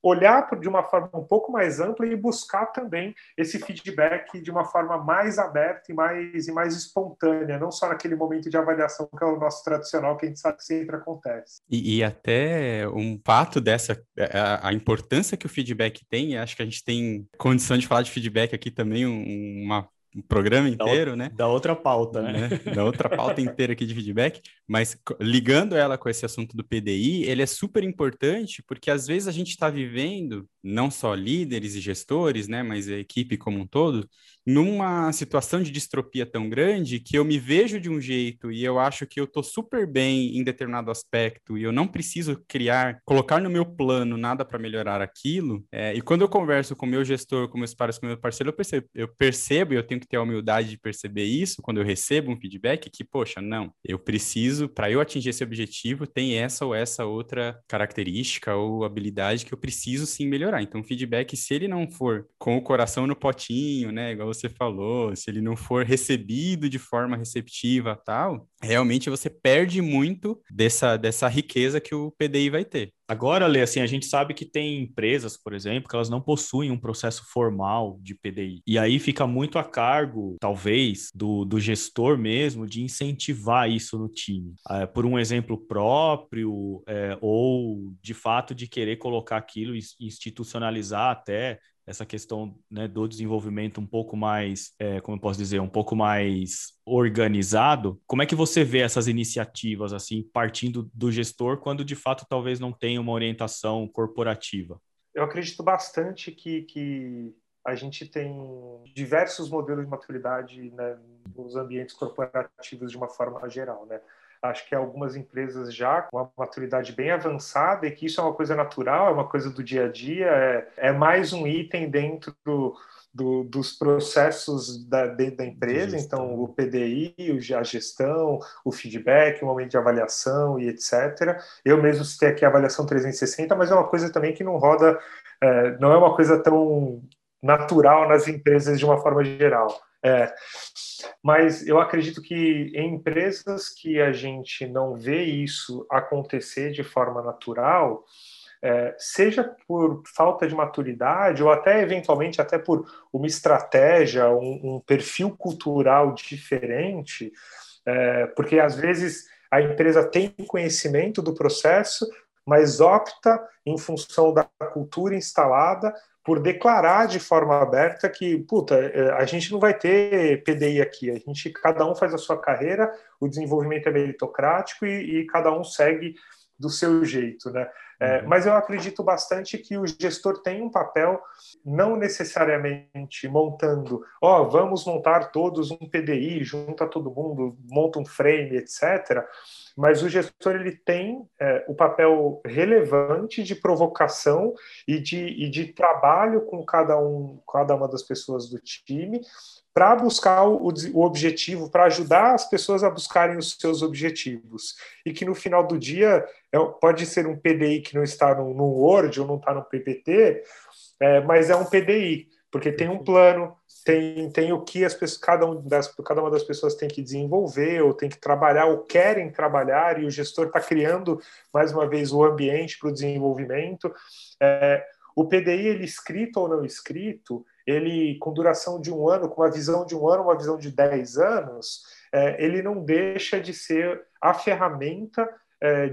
olhar de uma forma um pouco mais ampla e buscar também esse feedback de uma forma mais aberta e mais, e mais espontânea, não só naquele momento de avaliação que é o nosso tradicional, que a gente sabe que sempre acontece. E, e até um fato dessa, é, a, a, importância que o feedback tem, acho que a gente tem condição de falar de feedback aqui também, um, uma um programa inteiro, da, né? Da outra pauta, né? né? (laughs) Da outra pauta inteira aqui de feedback, mas ligando ela com esse assunto do PDI, ele é super importante porque às vezes a gente está vivendo, não só líderes e gestores, né, mas a equipe como um todo, numa situação de distropia tão grande que eu me vejo de um jeito e eu acho que eu tô super bem em determinado aspecto e eu não preciso criar, colocar no meu plano nada para melhorar aquilo. É, e quando eu converso com meu gestor, com meus pares, com meu parceiro, eu percebo, eu percebo e eu tenho que ter a humildade de perceber isso quando eu recebo um feedback que, poxa, não, eu preciso, para eu atingir esse objetivo, tem essa ou essa outra característica ou habilidade que eu preciso sim melhorar. Então, o feedback, se ele não for com o coração no potinho, né, igual você falou, se ele não for recebido de forma receptiva tal, realmente você perde muito dessa, dessa riqueza que o PDI vai ter. Agora, Lê, assim, a gente sabe que tem empresas, por exemplo, que elas não possuem um processo formal de PDI. E aí fica muito a cargo, talvez, do, do gestor mesmo de incentivar isso no time. É, por um exemplo próprio, é, ou de fato de querer colocar aquilo, institucionalizar até essa questão né, do desenvolvimento um pouco mais, é, como eu posso dizer, um pouco mais organizado. Como é que você vê essas iniciativas assim partindo do gestor quando de fato talvez não tenha uma orientação corporativa? Eu acredito bastante que, que a gente tem diversos modelos de maturidade né, nos ambientes corporativos de uma forma geral, né? Acho que algumas empresas já com uma maturidade bem avançada e que isso é uma coisa natural, é uma coisa do dia a dia, é, é mais um item dentro do, do, dos processos da, dentro da empresa, então o PDI, a gestão, o feedback, o momento de avaliação e etc. Eu mesmo citei aqui a avaliação 360, mas é uma coisa também que não roda, é, não é uma coisa tão natural nas empresas de uma forma geral. É, mas eu acredito que em empresas que a gente não vê isso acontecer de forma natural, é, seja por falta de maturidade ou até eventualmente até por uma estratégia, um, um perfil cultural diferente, é, porque às vezes a empresa tem conhecimento do processo, mas opta em função da cultura instalada por declarar de forma aberta que, puta, é, a gente não vai ter PDI aqui, a gente, cada um faz a sua carreira, o desenvolvimento é meritocrático e, e cada um segue do seu jeito, né? É, uhum. mas eu acredito bastante que o gestor tem um papel, não necessariamente montando, ó, oh, vamos montar todos um PDI, junta todo mundo, monta um frame, etc. Mas o gestor ele tem é, o papel relevante de provocação e de, e de trabalho com cada um, cada uma das pessoas do time para buscar o, o objetivo, para ajudar as pessoas a buscarem os seus objetivos. E que no final do dia é, pode ser um PDI que não está no, no Word ou não está no PPT, é, mas é um PDI, porque tem um plano, tem, tem o que as pessoas, cada, um das, cada uma das pessoas tem que desenvolver, ou tem que trabalhar, ou querem trabalhar, e o gestor está criando, mais uma vez, o ambiente para o desenvolvimento. É, o PDI, ele escrito ou não escrito, ele com duração de um ano, com uma visão de um ano, uma visão de dez anos, é, ele não deixa de ser a ferramenta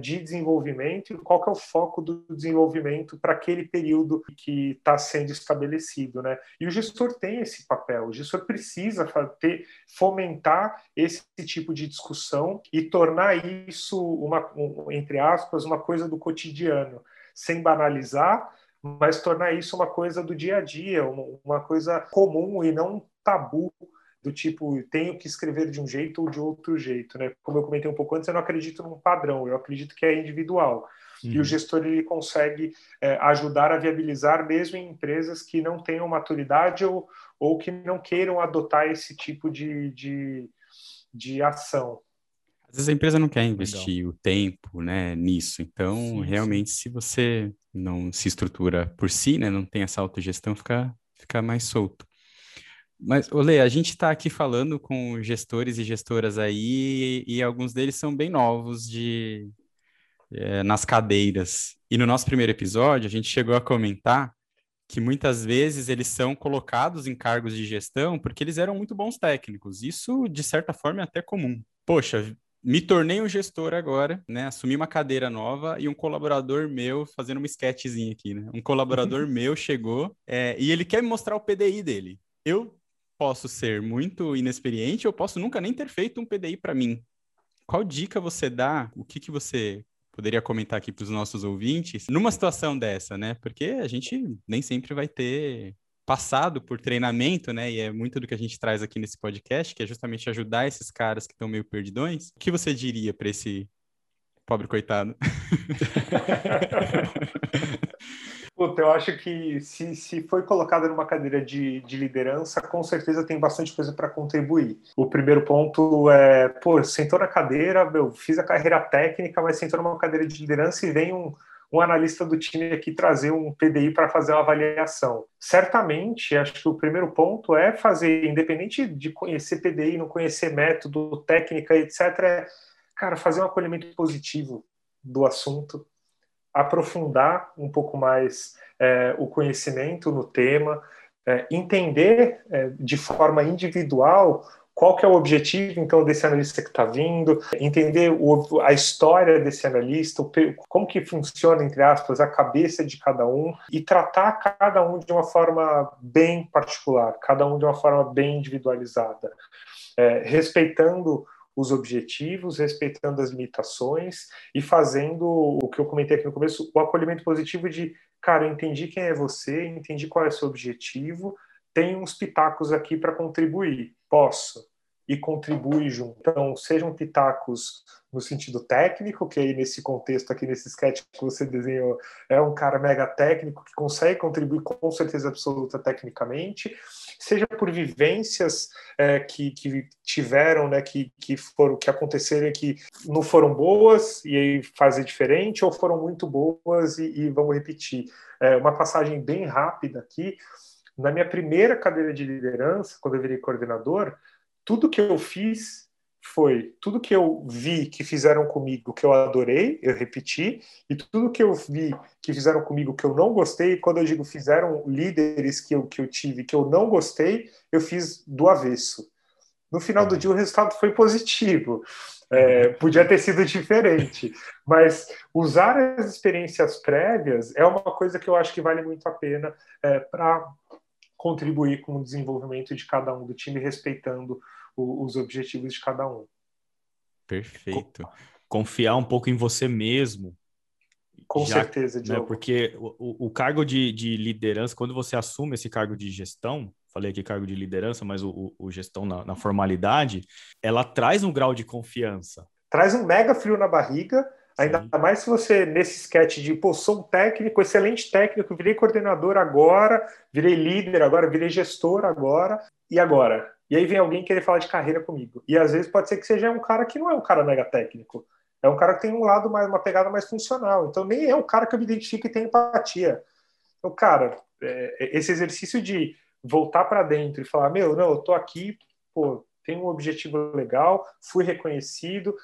de desenvolvimento e qual que é o foco do desenvolvimento para aquele período que está sendo estabelecido, né? E o gestor tem esse papel, o gestor precisa ter, fomentar esse tipo de discussão e tornar isso uma, um, entre aspas, uma coisa do cotidiano, sem banalizar, mas tornar isso uma coisa do dia a dia, uma coisa comum e não um tabu do tipo, tenho que escrever de um jeito ou de outro jeito, né? Como eu comentei um pouco antes, eu não acredito num padrão, eu acredito que é individual. Uhum. E o uhum. gestor ele consegue é, ajudar a viabilizar mesmo em empresas que não tenham maturidade ou, ou que não queiram adotar esse tipo de, de, de ação. Às vezes a empresa não quer investir Legal. o tempo né, nisso. Então, sim, realmente, sim. se você não se estrutura por si, né, não tem essa autogestão, fica, fica mais solto. Mas, Olê, a gente está aqui falando com gestores e gestoras aí, e, e alguns deles são bem novos de é, nas cadeiras. E no nosso primeiro episódio, a gente chegou a comentar que muitas vezes eles são colocados em cargos de gestão porque eles eram muito bons técnicos. Isso, de certa forma, é até comum. Poxa, me tornei um gestor agora, né? Assumi uma cadeira nova e um colaborador meu, fazendo uma sketchzinha aqui, né? Um colaborador (laughs) meu chegou é, e ele quer me mostrar o PDI dele. Eu posso ser muito inexperiente, eu posso nunca nem ter feito um PDI para mim. Qual dica você dá? O que, que você poderia comentar aqui para os nossos ouvintes numa situação dessa, né? Porque a gente nem sempre vai ter passado por treinamento, né? E é muito do que a gente traz aqui nesse podcast, que é justamente ajudar esses caras que estão meio perdidões. O que você diria para esse pobre coitado? (laughs) Puta, eu acho que se, se foi colocado numa cadeira de, de liderança, com certeza tem bastante coisa para contribuir. O primeiro ponto é, pô, sentou na cadeira, eu fiz a carreira técnica, mas sentou numa cadeira de liderança e vem um, um analista do time aqui trazer um PDI para fazer uma avaliação. Certamente, acho que o primeiro ponto é fazer, independente de conhecer PDI, não conhecer método, técnica, etc., é, cara, fazer um acolhimento positivo do assunto, aprofundar um pouco mais é, o conhecimento no tema, é, entender é, de forma individual qual que é o objetivo, então, desse analista que está vindo, entender o, a história desse analista, o, como que funciona, entre aspas, a cabeça de cada um e tratar cada um de uma forma bem particular, cada um de uma forma bem individualizada, é, respeitando os objetivos, respeitando as limitações e fazendo o que eu comentei aqui no começo, o acolhimento positivo de, cara, eu entendi quem é você, entendi qual é o seu objetivo, tem uns pitacos aqui para contribuir. Posso? E contribui junto. Então, sejam pitacos no sentido técnico, que aí nesse contexto aqui, nesse sketch que você desenhou, é um cara mega técnico que consegue contribuir com certeza absoluta tecnicamente, seja por vivências é, que, que tiveram, né, que, que foram, que aconteceram que não foram boas e aí fazer diferente, ou foram muito boas e, e vamos repetir. É, uma passagem bem rápida aqui, na minha primeira cadeira de liderança, quando eu virei coordenador, tudo que eu fiz foi tudo que eu vi que fizeram comigo que eu adorei, eu repeti, e tudo que eu vi que fizeram comigo que eu não gostei, quando eu digo fizeram líderes que eu, que eu tive que eu não gostei, eu fiz do avesso. No final do dia, o resultado foi positivo. É, podia ter sido diferente, mas usar as experiências prévias é uma coisa que eu acho que vale muito a pena é, para contribuir com o desenvolvimento de cada um do time, respeitando os objetivos de cada um. Perfeito. Confiar um pouco em você mesmo. Com já, certeza, né, Diogo. Né, porque o, o cargo de, de, liderança, quando você assume esse cargo de gestão, falei aqui cargo de liderança, mas o, o gestão na, na formalidade, ela traz um grau de confiança. Traz um mega frio na barriga, Ainda Sim. mais se você, nesse sketch de, pô, sou um técnico, excelente técnico, virei coordenador agora, virei líder agora, virei gestor agora, e agora? E aí vem alguém querer falar de carreira comigo. E às vezes pode ser que seja um cara que não é um cara mega técnico. É um cara que tem um lado mais, uma pegada mais funcional. Então nem é um cara que eu me identifico e tenho empatia. Então, cara, é, esse exercício de voltar para dentro e falar, meu, não, eu tô aqui, pô, tenho um objetivo legal, fui reconhecido,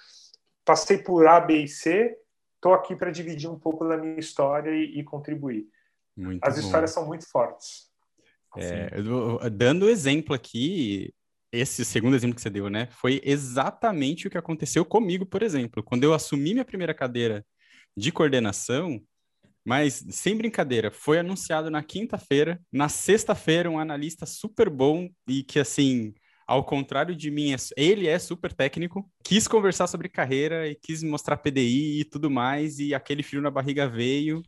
passei por A, B e C, estou aqui para dividir um pouco da minha história e, e contribuir. Muito As bom. histórias são muito fortes. É, dando exemplo aqui, esse segundo exemplo que você deu, né? Foi exatamente o que aconteceu comigo, por exemplo. Quando eu assumi minha primeira cadeira de coordenação, mas sem brincadeira, foi anunciado na quinta-feira, na sexta-feira, um analista super bom e que, assim, ao contrário de mim, é ele é super técnico, quis conversar sobre carreira e quis mostrar PDI e tudo mais, e aquele frio na barriga veio.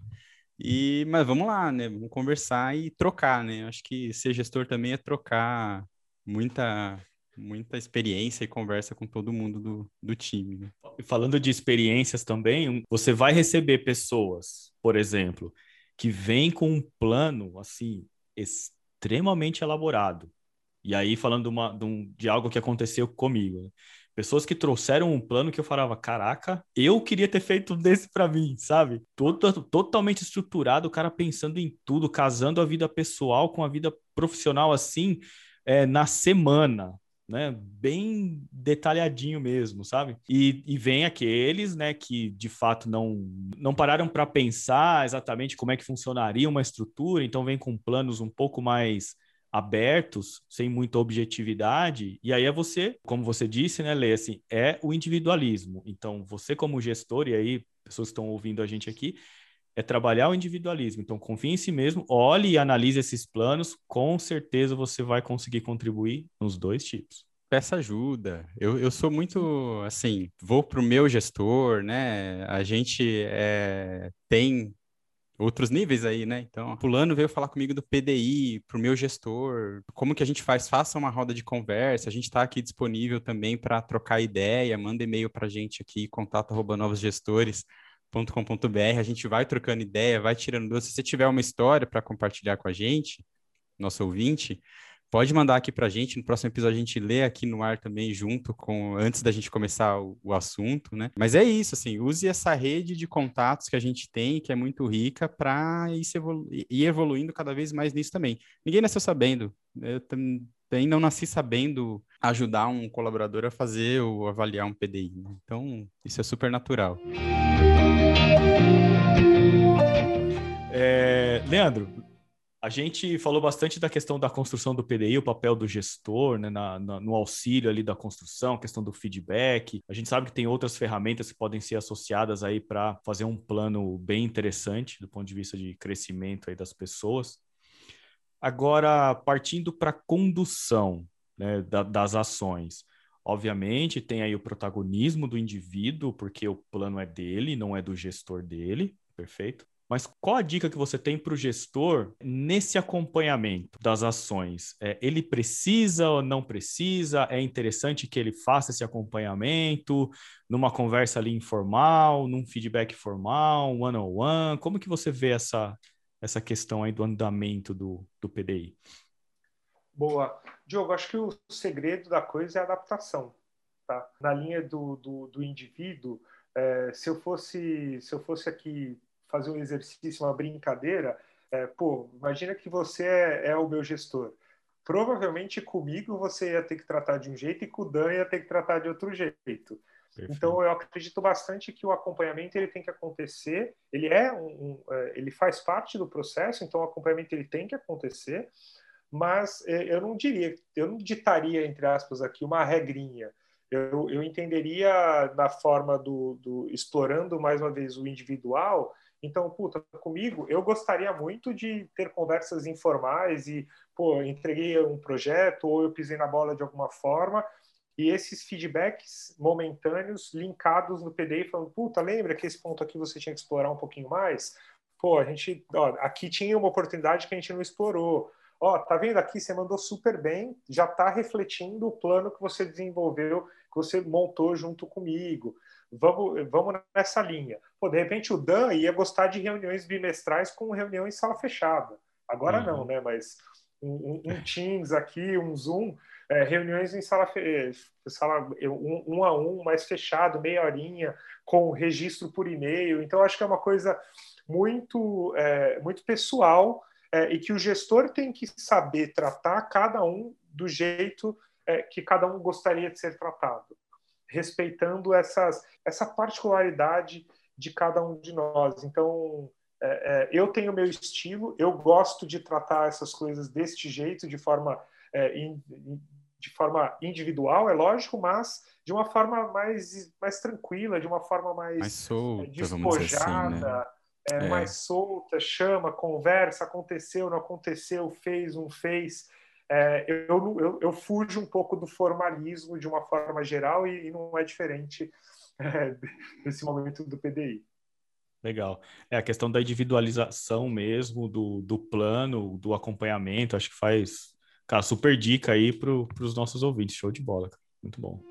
E, mas vamos lá, né? Vamos conversar e trocar, né? Acho que ser gestor também é trocar muita, muita experiência e conversa com todo mundo do, do time. Né? Falando de experiências também, você vai receber pessoas, por exemplo, que vêm com um plano assim extremamente elaborado e aí, falando de, uma, de, um, de algo que aconteceu comigo, né? Pessoas que trouxeram um plano que eu falava, caraca, eu queria ter feito desse para mim, sabe? Todo, totalmente estruturado, o cara pensando em tudo, casando a vida pessoal com a vida profissional assim, é, na semana, né? Bem detalhadinho mesmo, sabe? E, e vem aqueles, né, que de fato não não pararam para pensar exatamente como é que funcionaria uma estrutura, então vem com planos um pouco mais abertos, sem muita objetividade, e aí é você, como você disse, né, Lê, assim, é o individualismo. Então, você como gestor, e aí pessoas estão ouvindo a gente aqui, é trabalhar o individualismo. Então, confie em si mesmo, olhe e analise esses planos, com certeza você vai conseguir contribuir nos dois tipos peça ajuda. Eu, eu sou muito assim, vou para o meu gestor, né? A gente é, tem outros níveis aí, né? Então, fulano veio falar comigo do PDI, pro meu gestor, como que a gente faz? Faça uma roda de conversa, a gente está aqui disponível também para trocar ideia, manda e-mail para a gente aqui, contato arroba novosgestores.com.br, a gente vai trocando ideia, vai tirando dúvidas. Se você tiver uma história para compartilhar com a gente, nosso ouvinte, Pode mandar aqui para a gente, no próximo episódio a gente lê aqui no ar também, junto com, antes da gente começar o, o, assunto, né? Mas é isso, assim, use essa rede de contatos que a gente tem, que é muito rica, para ir, evolu ir evoluindo cada vez mais nisso também. Ninguém nasceu sabendo, eu também não nasci sabendo ajudar um colaborador a fazer ou avaliar um PDI, né? então isso é super natural. É, Leandro, a gente falou bastante da questão da construção do PDI, o papel do gestor, né, na, na, no auxílio ali da construção, a questão do feedback. A gente sabe que tem outras ferramentas que podem ser associadas aí para fazer um plano bem interessante do ponto de vista de crescimento aí das pessoas. Agora, partindo para a condução né, da, das ações. Obviamente, tem aí o protagonismo do indivíduo, porque o plano é dele, não é do gestor dele, perfeito? Mas qual a dica que você tem para o gestor nesse acompanhamento das ações? É, ele precisa ou não precisa? É interessante que ele faça esse acompanhamento numa conversa ali informal, num feedback formal, one on one? Como que você vê essa, essa questão aí do andamento do, do PDI? Boa. Diogo, acho que o segredo da coisa é a adaptação. Tá? Na linha do, do, do indivíduo, é, se eu fosse se eu fosse aqui fazer um exercício, uma brincadeira, é, pô, imagina que você é, é, o meu gestor. provavelmente comigo você ia ter que tratar de um jeito e com o Dan ia ter que tratar de outro jeito. Perfeito. Então eu acredito bastante que o acompanhamento ele tem que acontecer. Ele é um, um, é, ele faz parte do processo, então o acompanhamento ele tem que acontecer. Mas é, eu não diria, eu não ditaria entre aspas aqui uma regrinha. Eu, eu entenderia na forma do, do explorando mais uma vez o individual então, puta, comigo, eu gostaria muito de ter conversas informais e, pô, entreguei um projeto ou eu pisei na bola de alguma forma e esses feedbacks momentâneos linkados no PDI falando, puta, lembra que esse ponto aqui você tinha que explorar um pouquinho mais? Pô, a gente, ó, aqui tinha uma oportunidade que a gente não explorou. Ó, tá vendo aqui, você mandou super bem, já tá refletindo o plano que você desenvolveu, você montou junto comigo vamos, vamos nessa linha. Pô, de repente o Dan ia gostar de reuniões bimestrais com reunião em sala fechada. Agora uhum. não, né? Mas um, um, Teams aqui, um Zoom, é, reuniões em sala, sala um, um, a um, mais fechado, meia horinha, com registro por e-mail. Então, acho que é uma coisa muito, é, muito pessoal é, e que o gestor tem que saber tratar cada um do jeito é, que cada um gostaria de ser tratado respeitando essas, essa particularidade de cada um de nós. Então, é, é, eu tenho meu estilo, eu gosto de tratar essas coisas deste jeito, de forma, é, in, de forma individual, é lógico, mas de uma forma mais, mais tranquila, de uma forma mais, mais solta, despojada, assim, né? É, é. mais solta, chama, conversa, aconteceu, não aconteceu, fez, não fez é, eu, eu, eu, fujo um pouco do formalismo de uma forma geral e, e não é diferente (laughs) é, nesse momento do PDI. Legal. É a questão da individualização mesmo, do, do plano, do acompanhamento, acho que faz, cara, super dica aí para os nossos ouvintes. Show de bola, cara. muito bom.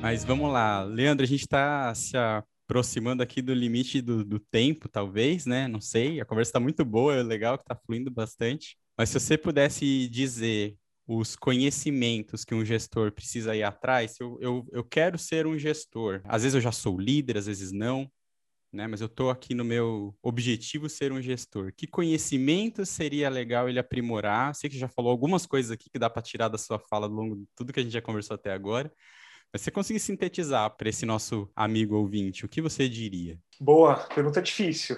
Mas vamos lá, Leandro, a gente está se aproximando aqui do limite do, do tempo, talvez, né? Não sei. A conversa está muito boa, é legal que está fluindo bastante. Mas se você pudesse dizer os conhecimentos que um gestor precisa ir atrás, eu, eu, eu quero ser um gestor. Às vezes eu já sou líder, às vezes não, né? Mas eu estou aqui no meu objetivo ser um gestor. Que conhecimento seria legal ele aprimorar? Sei que já falou algumas coisas aqui que dá para tirar da sua fala ao longo de tudo que a gente já conversou até agora. Mas você conseguir sintetizar para esse nosso amigo ouvinte, o que você diria? Boa, pergunta difícil.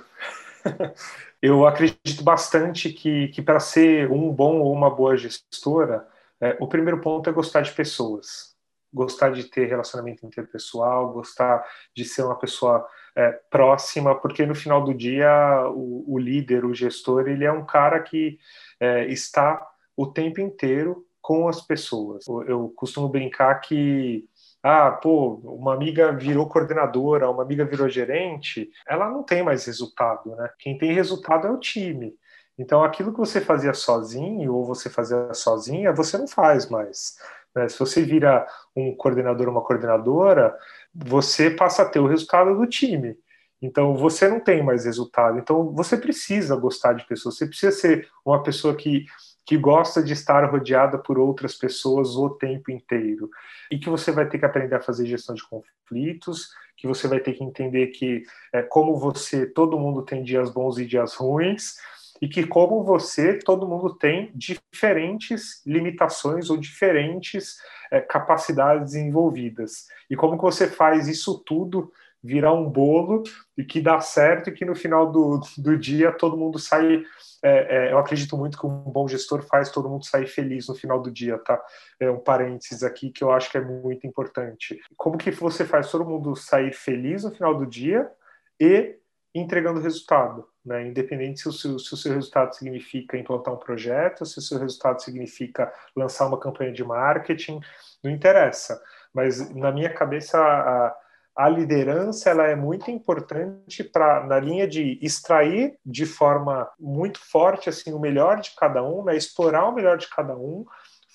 (laughs) Eu acredito bastante que, que para ser um bom ou uma boa gestora, é, o primeiro ponto é gostar de pessoas, gostar de ter relacionamento interpessoal, gostar de ser uma pessoa é, próxima, porque no final do dia o, o, líder, o gestor, ele é um cara que é, está o tempo inteiro com as pessoas. Eu, eu costumo brincar que ah, pô, uma amiga virou coordenadora, uma amiga virou gerente, ela não tem mais resultado, né? Quem tem resultado é o time. Então, aquilo que você fazia sozinho ou você fazia sozinha, você não faz mais. Né? Se você vira um coordenador ou uma coordenadora, você passa a ter o resultado do time. Então, você não tem mais resultado. Então, você precisa gostar de pessoas. Você precisa ser uma pessoa que que gosta de estar rodeada por outras pessoas o tempo inteiro. E que você vai ter que aprender a fazer gestão de conflitos, que você vai ter que entender que, é, como você, todo mundo tem dias bons e dias ruins, e que, como você, todo mundo tem diferentes limitações ou diferentes é, capacidades envolvidas. E como que você faz isso tudo virar um bolo e que dá certo e que no final do, do dia todo mundo sai. É, é, eu acredito muito que um bom gestor faz todo mundo sair feliz no final do dia, tá? É um parênteses aqui que eu acho que é muito importante. Como que você faz todo mundo sair feliz no final do dia e entregando resultado, né? Independente se o, seu, se o seu resultado significa implantar um projeto, se o seu resultado significa lançar uma campanha de marketing, não interessa. Mas na minha cabeça a, a liderança ela é muito importante para na linha de extrair de forma muito forte assim o melhor de cada um, né? explorar o melhor de cada um,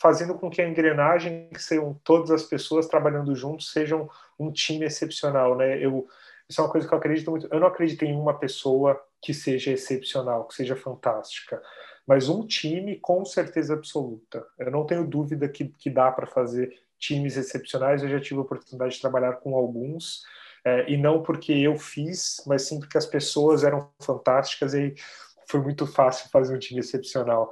fazendo com que a engrenagem que sejam todas as pessoas trabalhando juntos sejam um time excepcional, né? Eu isso é uma coisa que eu acredito muito. Eu não acredito em uma pessoa que seja excepcional, que seja fantástica, mas um time com certeza absoluta. Eu não tenho dúvida que, que dá para fazer times excepcionais. Eu já tive a oportunidade de trabalhar com alguns, é, e não porque eu fiz, mas sim porque as pessoas eram fantásticas e foi muito fácil fazer um time excepcional.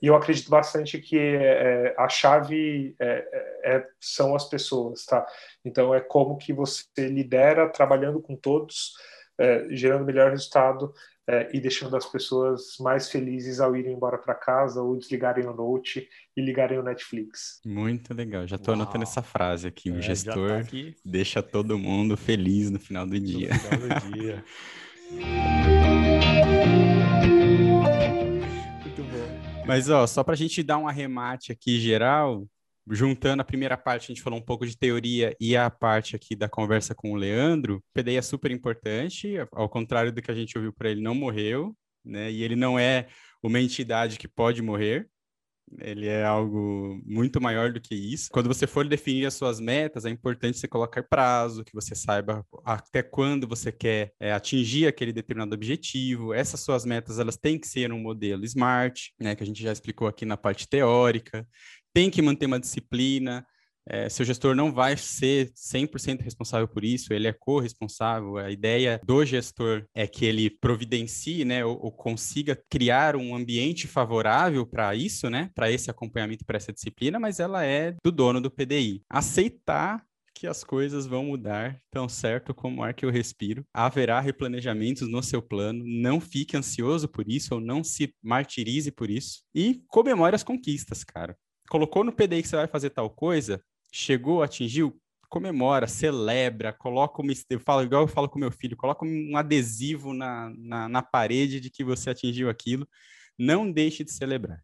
E eu acredito bastante que é, a chave é, é, é, são as pessoas, tá? Então é como que você lidera trabalhando com todos, é, gerando melhor resultado é, e deixando as pessoas mais felizes ao irem embora para casa ou desligarem o Note e ligarem o Netflix. Muito legal. Já estou anotando essa frase aqui. O gestor tá aqui. deixa todo mundo feliz no final do dia. No final do (laughs) dia. Mas, ó, só para a gente dar um arremate aqui geral, juntando a primeira parte, a gente falou um pouco de teoria e a parte aqui da conversa com o Leandro, o PDI é super importante, ao contrário do que a gente ouviu para ele, não morreu, né? E ele não é uma entidade que pode morrer, ele é algo muito maior do que isso. Quando você for definir as suas metas, é importante você colocar prazo, que você saiba até quando você quer é, atingir aquele determinado objetivo. Essas suas metas, elas têm que ser um modelo SMART, né, que a gente já explicou aqui na parte teórica. Tem que manter uma disciplina, é, seu gestor não vai ser 100% responsável por isso, ele é corresponsável. A ideia do gestor é que ele providencie, né, ou, ou consiga criar um ambiente favorável para isso, né, para esse acompanhamento, para essa disciplina, mas ela é do dono do PDI. Aceitar que as coisas vão mudar tão certo como o ar que eu respiro. Haverá replanejamentos no seu plano, não fique ansioso por isso ou não se martirize por isso e comemore as conquistas, cara. Colocou no PDI que você vai fazer tal coisa, chegou, atingiu, comemora, celebra, coloca uma. Eu falo igual eu falo com meu filho, coloca um adesivo na, na, na parede de que você atingiu aquilo. Não deixe de celebrar.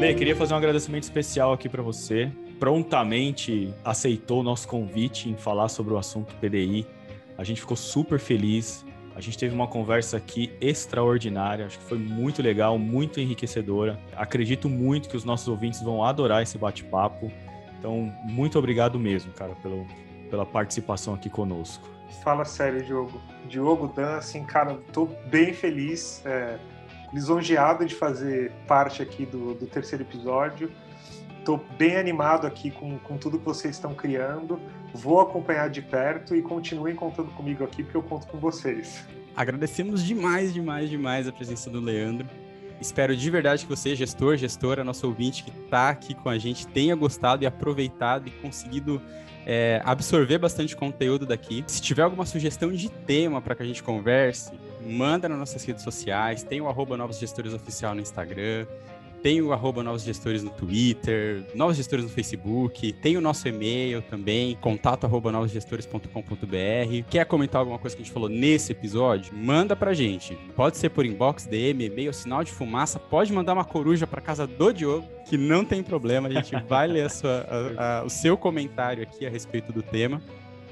Bem, queria fazer um agradecimento especial aqui para você. Prontamente aceitou o nosso convite em falar sobre o assunto PDI. A gente ficou super feliz. A gente teve uma conversa aqui extraordinária, acho que foi muito legal, muito enriquecedora. Acredito muito que os nossos ouvintes vão adorar esse bate-papo. Então, muito obrigado mesmo, cara, pelo, pela participação aqui conosco. Fala sério, Diogo. Diogo, Dan, assim, cara, tô bem feliz, é, lisonjeado de fazer parte aqui do, do terceiro episódio. Tô bem animado aqui com, com tudo que vocês estão criando vou acompanhar de perto e continuem contando comigo aqui, porque eu conto com vocês. Agradecemos demais, demais, demais a presença do Leandro. Espero de verdade que você, gestor, gestora, nosso ouvinte que está aqui com a gente, tenha gostado e aproveitado e conseguido é, absorver bastante conteúdo daqui. Se tiver alguma sugestão de tema para que a gente converse, manda nas nossas redes sociais. Tem o arroba Novos Gestores Oficial no Instagram. Tem o arroba Novos Gestores no Twitter, Novos Gestores no Facebook, tem o nosso e-mail também, contato arroba novosgestores.com.br. Quer comentar alguma coisa que a gente falou nesse episódio? Manda pra gente. Pode ser por inbox, DM, e-mail, sinal de fumaça, pode mandar uma coruja pra casa do Diogo, que não tem problema, a gente vai ler a sua, a, a, o seu comentário aqui a respeito do tema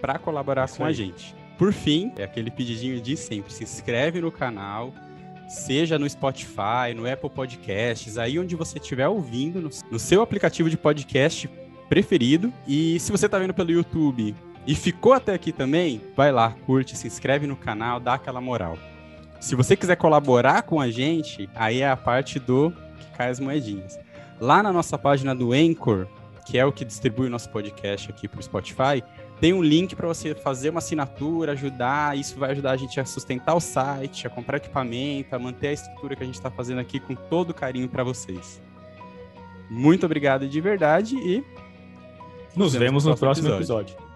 para colaborar Isso com aí. a gente. Por fim, é aquele pedidinho de sempre, se inscreve no canal, seja no Spotify, no Apple Podcasts, aí onde você estiver ouvindo, no, no seu aplicativo de podcast preferido. E se você está vendo pelo YouTube e ficou até aqui também, vai lá, curte, se inscreve no canal, dá aquela moral. Se você quiser colaborar com a gente, aí é a parte do que cai as moedinhas. Lá na nossa página do Anchor, que é o que distribui o nosso podcast aqui para o Spotify, tem um link para você fazer uma assinatura, ajudar. Isso vai ajudar a gente a sustentar o site, a comprar equipamento, a manter a estrutura que a gente está fazendo aqui com todo carinho para vocês. Muito obrigado de verdade e nos, nos vemos no, próximo episódio. episódio.